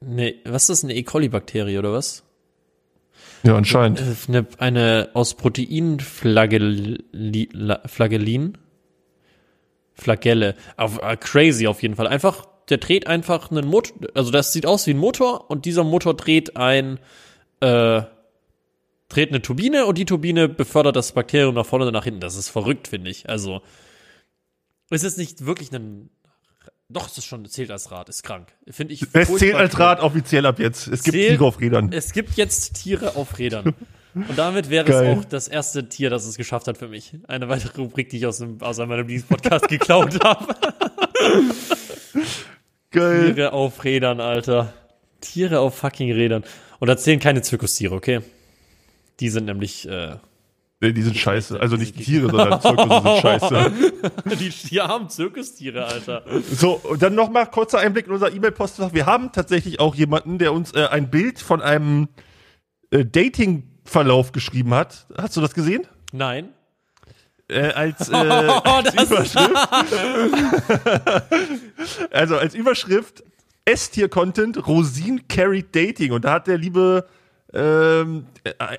Speaker 1: eine, was ist das, eine E. coli-Bakterie oder was?
Speaker 2: Ja, anscheinend.
Speaker 1: Äh, Eine, eine aus Protein Flagell, Flagellin? Flagelle. Auf, äh, crazy auf jeden Fall. Einfach, der dreht einfach einen Motor, also das sieht aus wie ein Motor und dieser Motor dreht ein, äh, dreht eine Turbine und die Turbine befördert das Bakterium nach vorne oder nach hinten. Das ist verrückt, finde ich. Also, es ist nicht wirklich ein, doch, es ist schon, zählt als Rad, ist krank. Finde ich.
Speaker 2: Es zählt als
Speaker 1: krank.
Speaker 2: Rad offiziell ab jetzt. Es gibt
Speaker 1: Zählt-
Speaker 2: Tiere auf Rädern.
Speaker 1: Es gibt jetzt Tiere auf Rädern. Und damit wäre
Speaker 2: Geil.
Speaker 1: es auch das erste Tier, das es geschafft hat für mich. Eine weitere Rubrik, die ich aus, dem, aus meinem Lieblingspodcast geklaut habe.
Speaker 2: Geil.
Speaker 1: Tiere auf Rädern, Alter. Tiere auf fucking Rädern. Und da zählen keine Zirkustiere, okay? Die sind nämlich, äh,
Speaker 2: Nee, die sind scheiße. Also nicht Tiere, sondern Zirkus sind scheiße.
Speaker 1: die, die armen Zirkustiere, Alter.
Speaker 2: So, und dann nochmal kurzer Einblick in unser E-Mail-Postfach. Wir haben tatsächlich auch jemanden, der uns äh, ein Bild von einem äh, Dating-Verlauf geschrieben hat. Hast du das gesehen?
Speaker 1: Nein.
Speaker 2: Äh, als, äh,
Speaker 1: Oh,
Speaker 2: als Überschrift. also als Überschrift S-Tier-Content Rosin carried Dating. Und da hat der liebe ähm,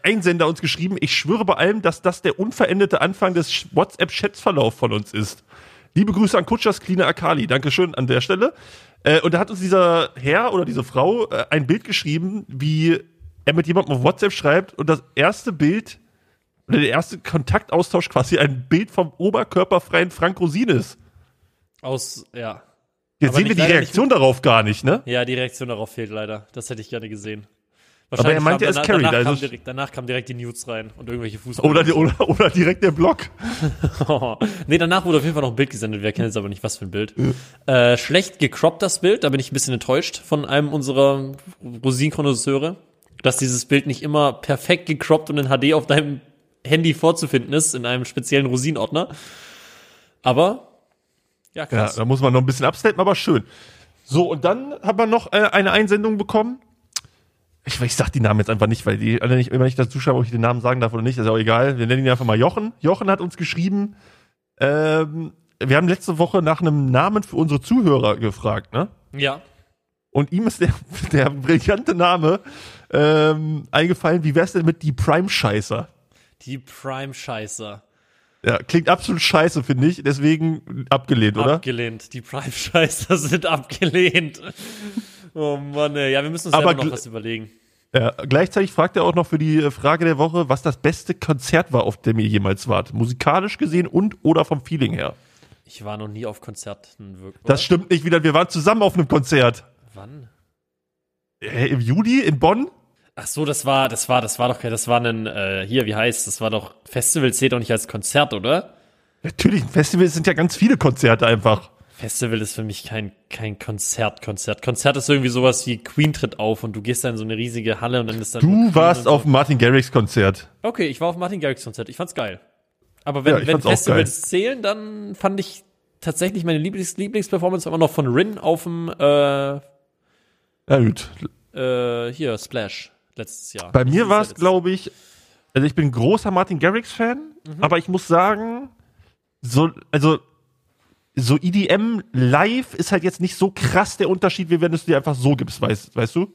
Speaker 2: Einsender uns geschrieben, ich schwöre bei allem, dass das der unverendete Anfang des WhatsApp-Chatsverlauf von uns ist. Liebe Grüße an Kutschers Cleaner Akali. Dankeschön an der Stelle. Äh, und da hat uns dieser Herr oder diese Frau äh, ein Bild geschrieben, wie er mit jemandem auf WhatsApp schreibt und das erste Bild oder der erste Kontaktaustausch quasi ein Bild vom oberkörperfreien Frank Rosin ist.
Speaker 1: Aus, ja.
Speaker 2: Jetzt
Speaker 1: Aber
Speaker 2: sehen wir die Reaktion darauf gar nicht, ne?
Speaker 1: Ja, die Reaktion darauf fehlt leider. Das hätte ich gerne gesehen.
Speaker 2: Aber er meinte, er ist carried,
Speaker 1: danach,
Speaker 2: also
Speaker 1: kam
Speaker 2: es-
Speaker 1: direkt, danach kam direkt die News rein und irgendwelche Fußballer.
Speaker 2: Oder, oder, oder direkt der Blog.
Speaker 1: nee, danach wurde auf jeden Fall noch ein Bild gesendet. Wir kennen jetzt aber nicht, was für ein Bild. Äh, schlecht gecroppt das Bild. Da bin ich ein bisschen enttäuscht von einem unserer Rosinkonnoisseure, dass dieses Bild nicht immer perfekt gecroppt und in HD auf deinem Handy vorzufinden ist, in einem speziellen Rosin-Ordner. Aber, ja,
Speaker 2: Ja,
Speaker 1: krass.
Speaker 2: da muss man noch ein bisschen absteppen, aber schön. So, und dann haben wir noch äh, eine Einsendung bekommen. Ich, ich sag die Namen jetzt einfach nicht, weil die alle nicht, wenn ich dazu schreibe, ob ich den Namen sagen darf oder nicht, ist ja auch egal. Wir nennen ihn einfach mal Jochen. Jochen hat uns geschrieben, ähm, wir haben letzte Woche nach einem Namen für unsere Zuhörer gefragt, ne?
Speaker 1: Ja.
Speaker 2: Und ihm ist der, der brillante Name ähm, eingefallen, wie wär's denn mit die Prime-Scheißer?
Speaker 1: Die Prime-Scheißer.
Speaker 2: Ja, klingt absolut scheiße, finde ich, deswegen abgelehnt, oder?
Speaker 1: Abgelehnt. Die Prime-Scheißer sind abgelehnt. Oh Mann, ey. Ja, wir müssen uns
Speaker 2: Aber
Speaker 1: noch was überlegen.
Speaker 2: Ja, gleichzeitig fragt er auch noch für die äh, Frage der Woche, was das beste Konzert war, auf dem ihr jemals wart. Musikalisch gesehen und oder vom Feeling her.
Speaker 1: Ich war noch nie auf Konzerten wirklich.
Speaker 2: Das stimmt nicht wieder. Wir waren zusammen auf einem Konzert.
Speaker 1: Wann?
Speaker 2: Äh, Im Juli in Bonn?
Speaker 1: Ach so, das war, das war, das war doch, das war ein, äh, hier, wie heißt, das war doch, Festival zählt doch nicht als Konzert, oder?
Speaker 2: Natürlich, ein Festival sind ja ganz viele Konzerte einfach.
Speaker 1: Festival ist für mich kein, kein Konzert, Konzert. Konzert ist irgendwie sowas wie Queen tritt auf und du gehst da in so eine riesige Halle und dann ist dann.
Speaker 2: Du warst
Speaker 1: so.
Speaker 2: auf dem Martin Garrix Konzert.
Speaker 1: Okay, ich war auf Martin Garrix Konzert. Ich fand's geil. Aber wenn,
Speaker 2: Ja,
Speaker 1: wenn Festivals zählen, dann fand ich tatsächlich meine Lieblings Lieblingsperformance immer noch von Rin auf dem, äh,
Speaker 2: Ja gut.
Speaker 1: äh, hier, Splash, letztes Jahr.
Speaker 2: Bei mir war es, glaube ich, also ich bin großer Martin Garrix-Fan,
Speaker 1: Mhm.
Speaker 2: aber ich muss sagen, so, also so EDM live ist halt jetzt nicht so krass der Unterschied, wie wenn du es dir einfach so gibst, weißt, weißt du?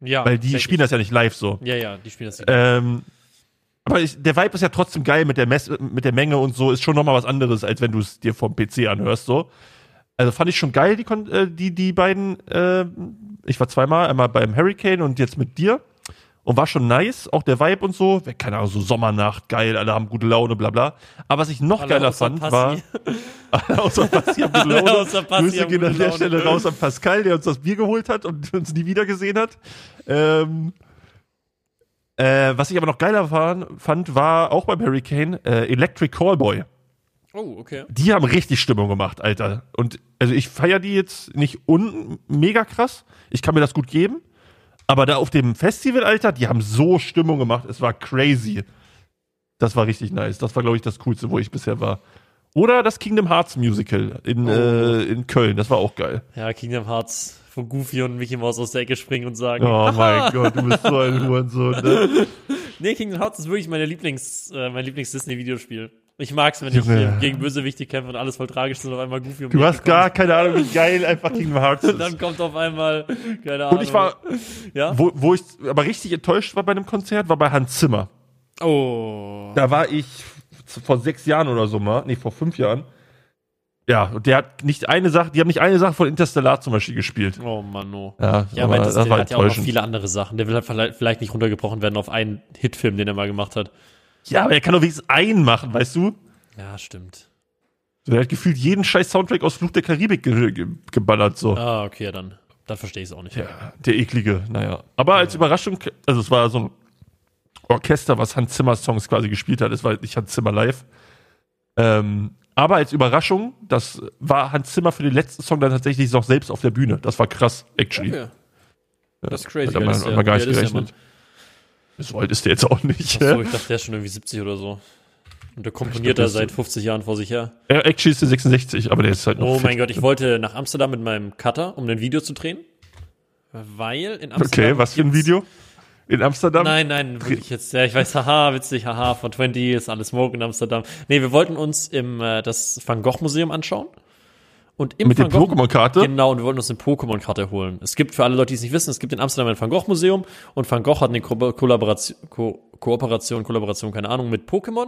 Speaker 1: Ja,
Speaker 2: Weil die spielen
Speaker 1: ich.
Speaker 2: das ja nicht live so.
Speaker 1: Ja, ja, die spielen das nicht.
Speaker 2: Ähm, aber ich, der Vibe ist ja trotzdem geil mit der, Mess, mit der Menge und so, ist schon nochmal was anderes, als wenn du es dir vom PC anhörst, so. Also fand ich schon geil, die, äh, die, die beiden, äh, ich war zweimal, einmal beim Hurricane und jetzt mit dir. Und war schon nice, auch der Vibe und so. Keine Ahnung, so Sommernacht, geil, alle haben gute Laune, bla bla. Aber was ich noch
Speaker 1: Alle
Speaker 2: geiler
Speaker 1: außer
Speaker 2: fand,
Speaker 1: Passi.
Speaker 2: war, alle außer Passi haben gute
Speaker 1: Alle
Speaker 2: Laune.
Speaker 1: außer Passi
Speaker 2: Grüße gehen an der
Speaker 1: Laune.
Speaker 2: Stelle raus an Pascal, der uns das Bier geholt hat und uns nie wieder gesehen hat. Ähm, äh, was ich aber noch geiler fand, fand war auch beim Hurricane äh, Electric Callboy.
Speaker 1: Oh, okay.
Speaker 2: Die haben richtig Stimmung gemacht, Alter. Und also ich feiere die jetzt nicht un mega krass. Ich kann mir das gut geben. Aber da auf dem Festival, Alter, die haben so Stimmung gemacht. Es war crazy. Das war richtig nice. Das war, glaube ich, das Coolste, wo ich bisher war. Oder das Kingdom Hearts Musical in,
Speaker 1: Oh.
Speaker 2: äh, in Köln. Das war auch geil.
Speaker 1: Ja, Kingdom Hearts, wo Goofy und Mickey Mouse aus der Ecke springen und sagen,
Speaker 2: Oh mein Gott, du bist so ein Hurensohn. Ne?
Speaker 1: Nee, Kingdom Hearts ist wirklich meine Lieblings, äh, mein Lieblings-Disney-Videospiel. Ich mag's, wenn ich gegen Bösewichte kämpfe und alles voll tragisch ist und auf einmal Goofy und
Speaker 2: Du hast gar keine Ahnung, wie geil einfach Kingdom Hearts
Speaker 1: kommen. Und dann
Speaker 2: ist.
Speaker 1: kommt auf einmal, keine Ahnung.
Speaker 2: Und ich war,
Speaker 1: ja?
Speaker 2: wo, wo ich aber richtig enttäuscht war bei einem Konzert, war bei Hans Zimmer.
Speaker 1: Oh.
Speaker 2: Da war ich vor sechs Jahren oder so mal, nee, vor fünf Jahren. Ja, und der hat nicht eine Sache, die haben nicht eine Sache von Interstellar zum Beispiel gespielt.
Speaker 1: Oh Mann, oh.
Speaker 2: Ja,
Speaker 1: Ja,
Speaker 2: aber
Speaker 1: aber das,
Speaker 2: war
Speaker 1: hat ja auch noch viele andere Sachen. Der will halt vielleicht nicht runtergebrochen werden auf einen Hitfilm, den er mal gemacht hat.
Speaker 2: Ja, aber er kann doch wenigstens einen machen, weißt du?
Speaker 1: Ja, stimmt.
Speaker 2: So, der hat gefühlt jeden scheiß Soundtrack aus Fluch der Karibik ge ge geballert, so.
Speaker 1: Ah, okay, ja, dann. Dann verstehe ich es auch nicht.
Speaker 2: Ja, der eklige, naja. Aber als Überraschung, also es war so ein Orchester, was Hans Zimmer Songs quasi gespielt hat. Es war nicht Hans Zimmer live. Ähm, aber als Überraschung, das war Hans Zimmer für den letzten Song dann tatsächlich noch selbst auf der Bühne. Das war krass, actually.
Speaker 1: Okay. Das ist crazy.
Speaker 2: Hat man, hat
Speaker 1: der?
Speaker 2: man gar nicht gerechnet. So alt ist der jetzt auch nicht.
Speaker 1: Achso, ich dachte, der ist schon irgendwie 70 oder so. Und der komponiert da seit
Speaker 2: so-
Speaker 1: 50 Jahren vor sich her.
Speaker 2: Ja, actually ist der 66, aber der ist halt noch
Speaker 1: Oh
Speaker 2: fit.
Speaker 1: mein Gott, ich wollte nach Amsterdam mit meinem Cutter, um ein Video zu drehen. Weil in Amsterdam.
Speaker 2: Okay, was für ein Video? In Amsterdam?
Speaker 1: Nein, nein, wirklich jetzt. Ja, ich weiß, haha, witzig, haha, von 20 ist alles Smoke in Amsterdam. Nee, wir wollten uns im äh, das Van Gogh Museum anschauen. Und im
Speaker 2: Mit der
Speaker 1: Van Gogh-
Speaker 2: Pokémon-Karte?
Speaker 1: Genau, und wir wollten uns eine Pokémon-Karte holen. Es gibt für alle Leute, die es nicht wissen, es gibt in Amsterdam ein Van Gogh Museum und Van Gogh hat eine Ko Kollaboration, Ko Kooperation, Kollaboration, keine Ahnung, mit Pokémon.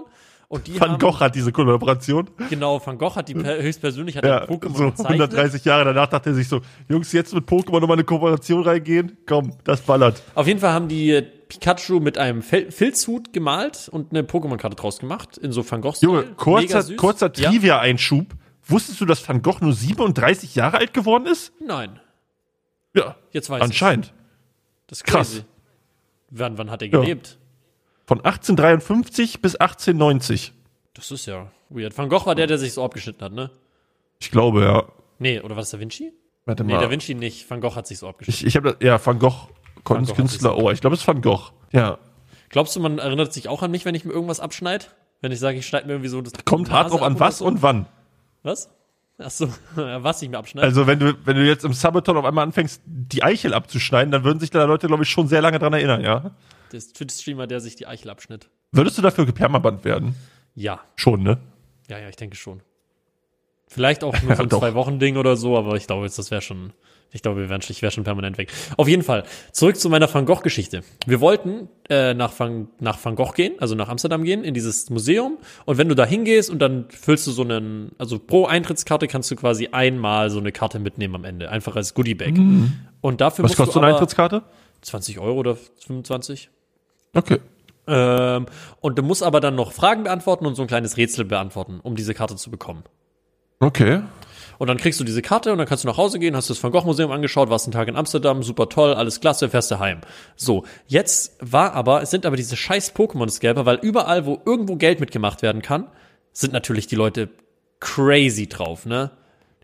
Speaker 1: Und die
Speaker 2: Van
Speaker 1: haben,
Speaker 2: Gogh hat diese Kollaboration.
Speaker 1: Genau, Van Gogh hat die per- höchstpersönlich hat
Speaker 2: Ja,
Speaker 1: Pokémon
Speaker 2: so
Speaker 1: gezeichnet.
Speaker 2: 130 Jahre danach dachte er sich so, Jungs, jetzt mit Pokémon nochmal eine Kooperation reingehen? Komm, das ballert.
Speaker 1: Auf jeden Fall haben die Pikachu mit einem Fel Filzhut gemalt und eine Pokémon-Karte draus gemacht, in so Van gogh
Speaker 2: Junge, kurzer, kurzer
Speaker 1: ja?
Speaker 2: Wusstest du, dass Van Gogh nur 37 Jahre alt geworden ist?
Speaker 1: Nein,
Speaker 2: Ja,
Speaker 1: jetzt weiß
Speaker 2: anscheinend.
Speaker 1: ich. Das ist
Speaker 2: Krass.
Speaker 1: Wann, wann hat er
Speaker 2: Ja.
Speaker 1: gelebt?
Speaker 2: Von 1853 bis 1890.
Speaker 1: Das ist ja weird. Van Gogh war der, der sich so abgeschnitten hat, ne?
Speaker 2: Ich glaube, ja.
Speaker 1: Nee, oder war das Da Vinci?
Speaker 2: Warte
Speaker 1: Nee,
Speaker 2: mal.
Speaker 1: Da Vinci nicht. Van Gogh hat sich so abgeschnitten.
Speaker 2: ich ich habe das, ja, Van Gogh,
Speaker 1: Gogh hat
Speaker 2: Künstler, oh, ich glaube, es ist Van Gogh. Ja.
Speaker 1: Glaubst du, man erinnert sich auch an mich, wenn ich mir irgendwas abschneid? Wenn ich sage, ich schneide mir irgendwie so das.
Speaker 2: Kommt hart drauf an, was und wann.
Speaker 1: Was? Ach so, was ich mir abschneide.
Speaker 2: Also, wenn du, wenn du jetzt im Subathon auf einmal anfängst, die Eichel abzuschneiden, dann würden sich da Leute, glaube ich, schon sehr lange dran erinnern, ja?
Speaker 1: Der Twitch-Streamer, der sich die Eichel abschnitt.
Speaker 2: Würdest du dafür gepermaband werden?
Speaker 1: Ja,
Speaker 2: Schon, ne?
Speaker 1: ja, ja, ich denke schon. Vielleicht auch nur so ein. Zwei-Wochen-Ding oder so, aber ich glaube jetzt, das wäre schon. Ich glaube, wir wären, ich wäre schon permanent weg. Auf jeden Fall, zurück zu meiner Van Gogh-Geschichte. Wir wollten äh, nach, Van, nach Van Gogh gehen, also nach Amsterdam gehen, in dieses Museum. Und wenn du da hingehst und dann füllst du so einen, also pro Eintrittskarte kannst du quasi einmal so eine Karte mitnehmen am Ende, einfach als Goodie-Bag. Und dafür
Speaker 2: Was kostet so eine Eintrittskarte?
Speaker 1: 20 Euro oder 25.
Speaker 2: Okay.
Speaker 1: Ähm, und du musst aber dann noch Fragen beantworten und so ein kleines Rätsel beantworten, um diese Karte zu bekommen.
Speaker 2: Okay.
Speaker 1: Und dann kriegst du diese Karte und dann kannst du nach Hause gehen, hast das Van Gogh Museum angeschaut, warst einen Tag in Amsterdam, super toll, alles klasse, fährst du heim. So, jetzt war aber, es sind aber diese scheiß Pokémon-Scalper, weil überall, wo irgendwo Geld mitgemacht werden kann, sind natürlich die Leute crazy drauf, ne?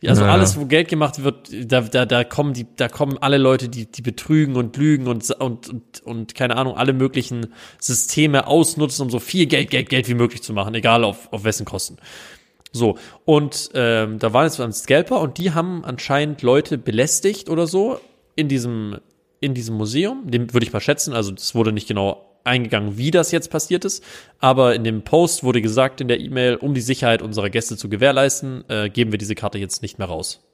Speaker 1: Also
Speaker 2: Ja.
Speaker 1: alles, wo Geld gemacht wird, da, da, da kommen die, da kommen alle Leute, die, die betrügen und lügen und, und, und, und keine Ahnung, alle möglichen Systeme ausnutzen, um so viel Geld, Geld, Geld wie möglich zu machen, egal auf, auf wessen Kosten. So, und ähm, da waren jetzt ein Scalper und die haben anscheinend Leute belästigt oder so in diesem, in diesem Museum. Dem würde ich mal schätzen, also es wurde nicht genau eingegangen, wie das jetzt passiert ist, aber in dem Post wurde gesagt in der E-Mail, um die Sicherheit unserer Gäste zu gewährleisten, äh, geben wir diese Karte jetzt nicht mehr raus.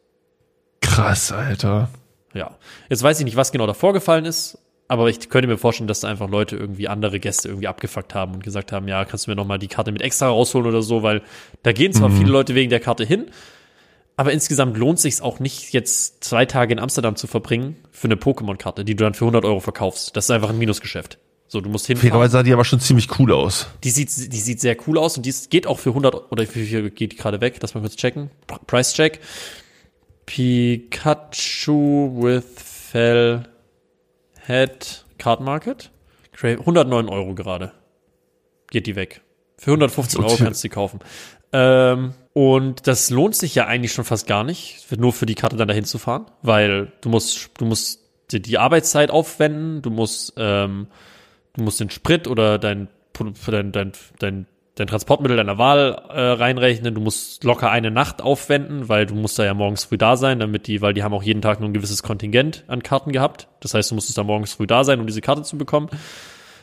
Speaker 2: Krass, Alter.
Speaker 1: Ja. Jetzt weiß ich nicht, was genau da vorgefallen ist, aber ich könnte mir vorstellen, dass da einfach Leute irgendwie andere Gäste irgendwie abgefuckt haben und gesagt haben, ja, kannst du mir noch mal die Karte mit extra rausholen oder so, weil da gehen zwar viele Leute wegen der Karte hin, aber insgesamt lohnt sich auch nicht, jetzt zwei Tage in Amsterdam zu verbringen für eine Pokémon-Karte, die du dann für 100 Euro verkaufst. Das ist einfach ein Minusgeschäft. So, du musst hinfahren.
Speaker 2: Fairerweise sah die aber schon ziemlich cool aus.
Speaker 1: Die sieht, die sieht sehr cool aus und die geht auch für 100 oder wie viel geht die gerade weg? Lass mal kurz checken. Price check. Pikachu with Fell Head Card Market. Cra- 109 Euro gerade. Geht die weg. Für 115 Euro kannst du die kaufen. Ähm, und das lohnt sich ja eigentlich schon fast gar nicht, nur für die Karte dann dahin zu fahren, weil du musst, du musst die, die Arbeitszeit aufwenden, du musst, ähm, du musst den Sprit oder dein, dein, dein, dein, dein Transportmittel deiner Wahl äh, reinrechnen, du musst locker eine Nacht aufwenden, weil du musst da ja morgens früh da sein, damit die, weil die haben auch jeden Tag nur ein gewisses Kontingent an Karten gehabt. Das heißt, du musstest da morgens früh da sein, um diese Karte zu bekommen.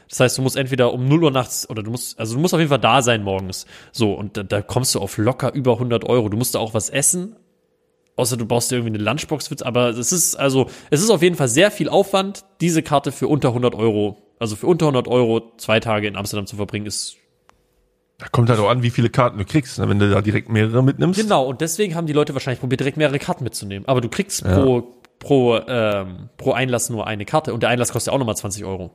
Speaker 1: Das heißt, du musst entweder um 0 Uhr nachts oder du musst, also du musst auf jeden Fall da sein morgens. So, und da, da kommst du auf locker über 100 Euro. Du musst da auch was essen. Außer du baust dir irgendwie eine Lunchbox, für- aber es ist, also, es ist auf jeden Fall sehr viel Aufwand, diese Karte für unter 100 Euro, also für unter 100 Euro zwei Tage in Amsterdam zu verbringen, ist
Speaker 2: Da kommt halt auch an, wie viele Karten du kriegst, ne, wenn du da direkt mehrere mitnimmst.
Speaker 1: Genau, und deswegen haben die Leute wahrscheinlich probiert, direkt mehrere Karten mitzunehmen. Aber du kriegst pro, pro, ähm, pro Einlass nur eine Karte und der Einlass kostet ja auch nochmal 20 Euro.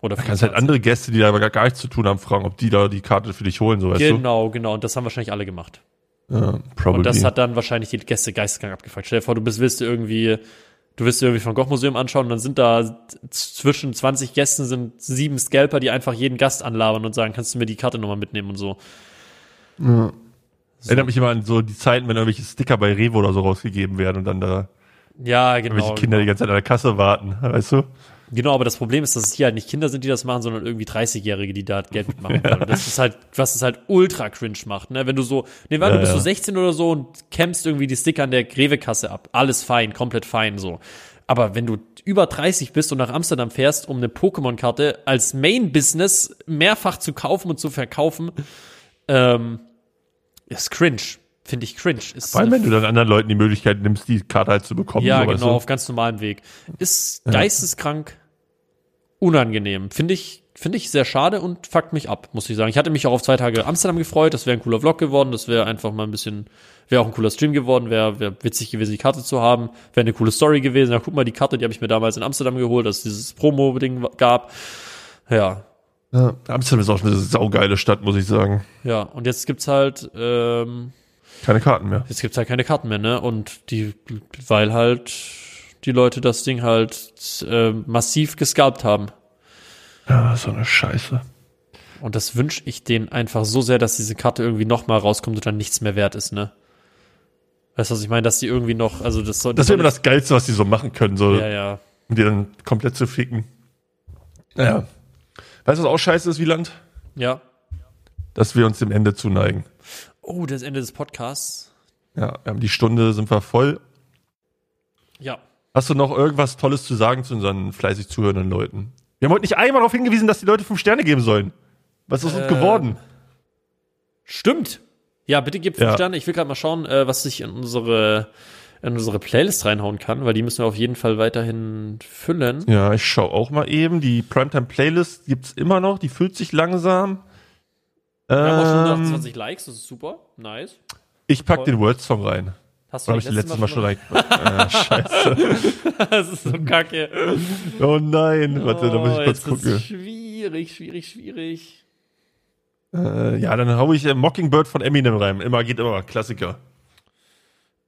Speaker 1: Oder
Speaker 2: Du kannst halt
Speaker 1: 25.
Speaker 2: andere Gäste, die da aber gar, gar nichts zu tun haben, fragen, ob die da die Karte für dich holen, so weißt
Speaker 1: Genau, genau. Und das haben wahrscheinlich alle gemacht.
Speaker 2: du. Ja, probably.
Speaker 1: Und das hat dann wahrscheinlich die Gäste geisteskrank abgefuckt. Stell dir vor, du bist, willst du irgendwie, du willst dir irgendwie von Gogh Museum anschauen und dann sind da zwischen 20 Gästen sind sieben Scalper, die einfach jeden Gast anlabern und sagen, kannst du mir die Karte nochmal mitnehmen und so.
Speaker 2: Erinnert mich immer an so die Zeiten, wenn irgendwelche Sticker bei Revo oder so rausgegeben werden und dann da
Speaker 1: Ja, genau.
Speaker 2: irgendwelche Kinder die ganze Zeit an der Kasse warten, weißt du?
Speaker 1: Genau, aber das Problem ist, dass es hier halt nicht Kinder sind, die das machen, sondern irgendwie 30-Jährige, die da Geld mitmachen wollen. Das ist halt, was es halt ultra cringe macht, ne? Wenn du so, ne, weil
Speaker 2: Ja,
Speaker 1: du bist so 16 oder so und kämpfst irgendwie die Sticker an der Grevekasse ab. Alles fein, komplett fein, so. Aber wenn du über 30 bist und nach Amsterdam fährst, um eine Pokémon-Karte als Main-Business mehrfach zu kaufen und zu verkaufen, ähm, ist cringe. Finde ich cringe. Ist
Speaker 2: Vor allem, wenn du dann anderen Leuten die Möglichkeit nimmst, die Karte halt zu bekommen.
Speaker 1: ja,
Speaker 2: so, weißt
Speaker 1: genau,
Speaker 2: du?
Speaker 1: auf ganz normalem Weg. Ist geisteskrank unangenehm. Finde ich, finde ich sehr schade und fuckt mich ab, muss ich sagen. Ich hatte mich auch auf zwei Tage Amsterdam gefreut. Das wäre ein cooler Vlog geworden. Das wäre einfach mal ein bisschen, wäre auch ein cooler Stream geworden. Wäre wär witzig gewesen, die Karte zu haben. Wäre eine coole Story gewesen. Ja, guck mal, die Karte, die habe ich mir damals in Amsterdam geholt, dass es dieses Promo-Ding gab. Ja,
Speaker 2: Ja. Amsterdam ist auch eine saugeile Stadt, muss ich sagen.
Speaker 1: ja. Und jetzt gibt's halt, ähm,
Speaker 2: Keine Karten mehr.
Speaker 1: Jetzt gibt's halt keine Karten mehr, ne? Und die, weil halt die Leute das Ding halt äh, massiv gescalpt haben.
Speaker 2: Ja, so eine Scheiße.
Speaker 1: Und das wünsche ich denen einfach so sehr, dass diese Karte irgendwie nochmal rauskommt und dann nichts mehr wert ist, ne? Weißt du, was ich meine? Dass die irgendwie noch, also das soll.
Speaker 2: Das wäre immer das Geilste, was die so machen können, so
Speaker 1: Ja, ja.
Speaker 2: um die dann komplett zu ficken. Naja. Weißt du, was auch scheiße ist, Wieland?
Speaker 1: Ja.
Speaker 2: Dass wir uns dem Ende zuneigen.
Speaker 1: Oh, das Ende des Podcasts.
Speaker 2: Ja, wir haben die Stunde, sind wir voll.
Speaker 1: Ja.
Speaker 2: Hast du noch irgendwas Tolles zu sagen zu unseren fleißig zuhörenden Leuten? Wir haben heute nicht einmal darauf hingewiesen, dass die Leute fünf Sterne geben sollen. Was ist uns
Speaker 1: Ähm,
Speaker 2: geworden?
Speaker 1: Stimmt. Ja, bitte gib fünf
Speaker 2: Ja.
Speaker 1: Sterne. Ich will gerade mal schauen, äh, was ich in unsere, in unsere Playlist reinhauen kann, weil die müssen wir auf jeden Fall weiterhin füllen.
Speaker 2: Ja, ich schau auch mal eben. Die Primetime Playlist gibt's immer noch. Die füllt sich langsam.
Speaker 1: Wir haben auch schon
Speaker 2: Ähm,
Speaker 1: 128 Likes, das ist super. Nice.
Speaker 2: ich pack
Speaker 1: Voll.
Speaker 2: den Wordsong rein.
Speaker 1: Hast
Speaker 2: habe ich die letztes Mal schon reingepackt? ah, scheiße.
Speaker 1: das ist so kacke.
Speaker 2: Oh nein, warte, da muss
Speaker 1: Oh,
Speaker 2: ich kurz
Speaker 1: jetzt
Speaker 2: gucken.
Speaker 1: ist schwierig, schwierig, schwierig.
Speaker 2: Äh, ja, dann hau ich äh, Mockingbird von Eminem rein. Immer geht immer, Klassiker.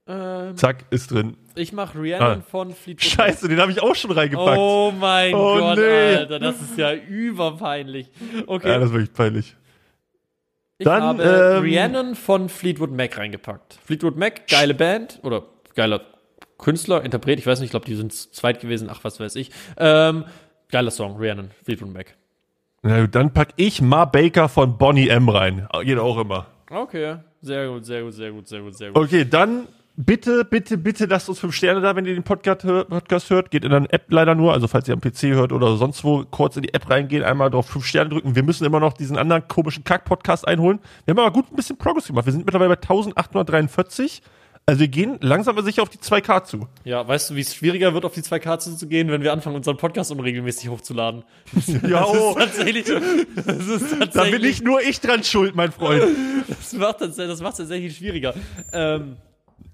Speaker 1: Ähm,
Speaker 2: Zack, ist drin.
Speaker 1: ich mach Rhiannon
Speaker 2: Ah.
Speaker 1: von Fleetwood
Speaker 2: Scheiße, den habe ich auch schon reingepackt.
Speaker 1: Oh mein
Speaker 2: Oh,
Speaker 1: Gott,
Speaker 2: nee.
Speaker 1: Alter, das ist ja überpeinlich. Okay,
Speaker 2: Ja, das ist wirklich peinlich.
Speaker 1: Ich
Speaker 2: dann,
Speaker 1: habe
Speaker 2: ähm,
Speaker 1: Rhiannon von Fleetwood Mac reingepackt. Fleetwood Mac, geile Band oder geiler Künstler, Interpret, ich weiß nicht, ich glaube, die sind zweit gewesen, ach, was weiß ich. Ähm, geiler Song, Rhiannon, Fleetwood Mac.
Speaker 2: Na gut, dann pack ich Ma Baker von Bonnie M rein. Geht auch immer.
Speaker 1: Okay, sehr gut, sehr gut, sehr gut, sehr gut, sehr gut.
Speaker 2: Okay, dann bitte, bitte, bitte lasst uns fünf Sterne da, wenn ihr den Podcast, hör Podcast hört. Geht in eine App leider nur, also falls ihr am PC hört oder sonst wo, kurz in die App reingehen, einmal drauf fünf Sterne drücken. Wir müssen immer noch diesen anderen komischen Kack-Podcast einholen. Wir haben aber gut ein bisschen Progress gemacht. Wir sind mittlerweile bei 1843. Also wir gehen langsam aber sicher auf die 2K zu.
Speaker 1: Ja, weißt du, wie es schwieriger wird, auf die 2K zu gehen, wenn wir anfangen, unseren Podcast unregelmäßig hochzuladen?
Speaker 2: Ja, oh,
Speaker 1: Das ist tatsächlich, das ist tatsächlich,
Speaker 2: da bin nicht nur ich dran schuld, mein Freund.
Speaker 1: das macht tatsächlich, das macht tatsächlich schwieriger. Ähm,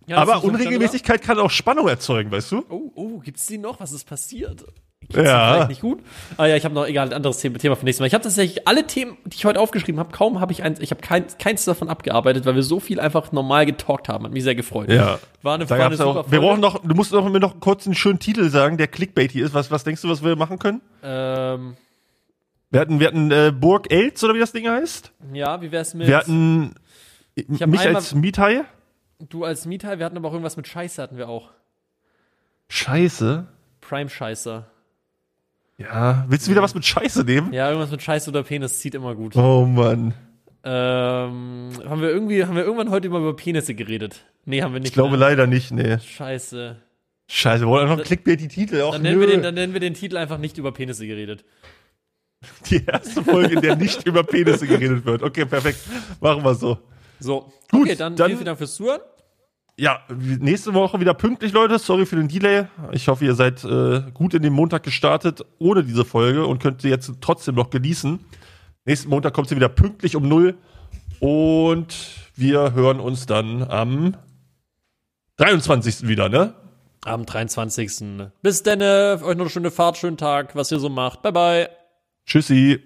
Speaker 1: ja,
Speaker 2: Aber Unregelmäßigkeit kann auch Spannung erzeugen, weißt du?
Speaker 1: Oh, oh, gibt's die noch? Was ist passiert? Geht's
Speaker 2: Ja.
Speaker 1: nicht gut? Ah ja, ich habe noch egal ein anderes Thema, Thema für nächstes Mal. Ich habe tatsächlich alle Themen, die ich heute aufgeschrieben habe, kaum habe ich eins, ich habe kein, keins davon abgearbeitet, weil wir so viel einfach normal getalkt haben. Hat mich sehr gefreut.
Speaker 2: Ja.
Speaker 1: War eine, war eine
Speaker 2: gab's auch, wir brauchen noch, du musst noch, mir noch kurz einen schönen Titel sagen, der Clickbaity ist. Was, was denkst du, was wir machen können?
Speaker 1: Ähm,
Speaker 2: Wir hatten, wir hatten äh, Burg Elz, oder wie das Ding heißt.
Speaker 1: ja, wie wär's mit
Speaker 2: Wir hatten mich als Mietai.
Speaker 1: Du als Mieter? Wir hatten aber auch irgendwas mit Scheiße hatten wir auch.
Speaker 2: Scheiße.
Speaker 1: Prime-Scheiße.
Speaker 2: Ja, willst du wieder was mit Scheiße nehmen?
Speaker 1: Ja, irgendwas mit Scheiße oder Penis zieht immer gut.
Speaker 2: Oh Mann.
Speaker 1: Ähm, haben wir irgendwie, haben wir irgendwann heute mal über Penisse geredet? Nee, haben wir nicht.
Speaker 2: Ich glaube
Speaker 1: ne?
Speaker 2: leider nicht, nee.
Speaker 1: Scheiße.
Speaker 2: Scheiße, wir wollen einfach Clickbaity-Titel. Auch
Speaker 1: Dann nennen, wir
Speaker 2: nö.
Speaker 1: den, dann nennen wir den Titel einfach nicht über Penisse geredet.
Speaker 2: Die erste Folge, in der nicht über Penisse geredet wird. Okay, perfekt. Machen wir so.
Speaker 1: So,
Speaker 2: Gut,
Speaker 1: okay, dann,
Speaker 2: dann-
Speaker 1: vielen, Dank fürs Zuhören.
Speaker 2: Ja, nächste Woche wieder pünktlich, Leute. Sorry für den Delay. Ich hoffe, ihr seid äh, gut in den Montag gestartet ohne diese Folge und könnt sie jetzt trotzdem noch genießen. Nächsten Montag kommt sie wieder pünktlich um null und wir hören uns dann am 23. wieder, ne?
Speaker 1: Am 23. Bis dann, euch noch eine schöne Fahrt, schönen Tag, was ihr so macht. Bye, bye.
Speaker 2: Tschüssi.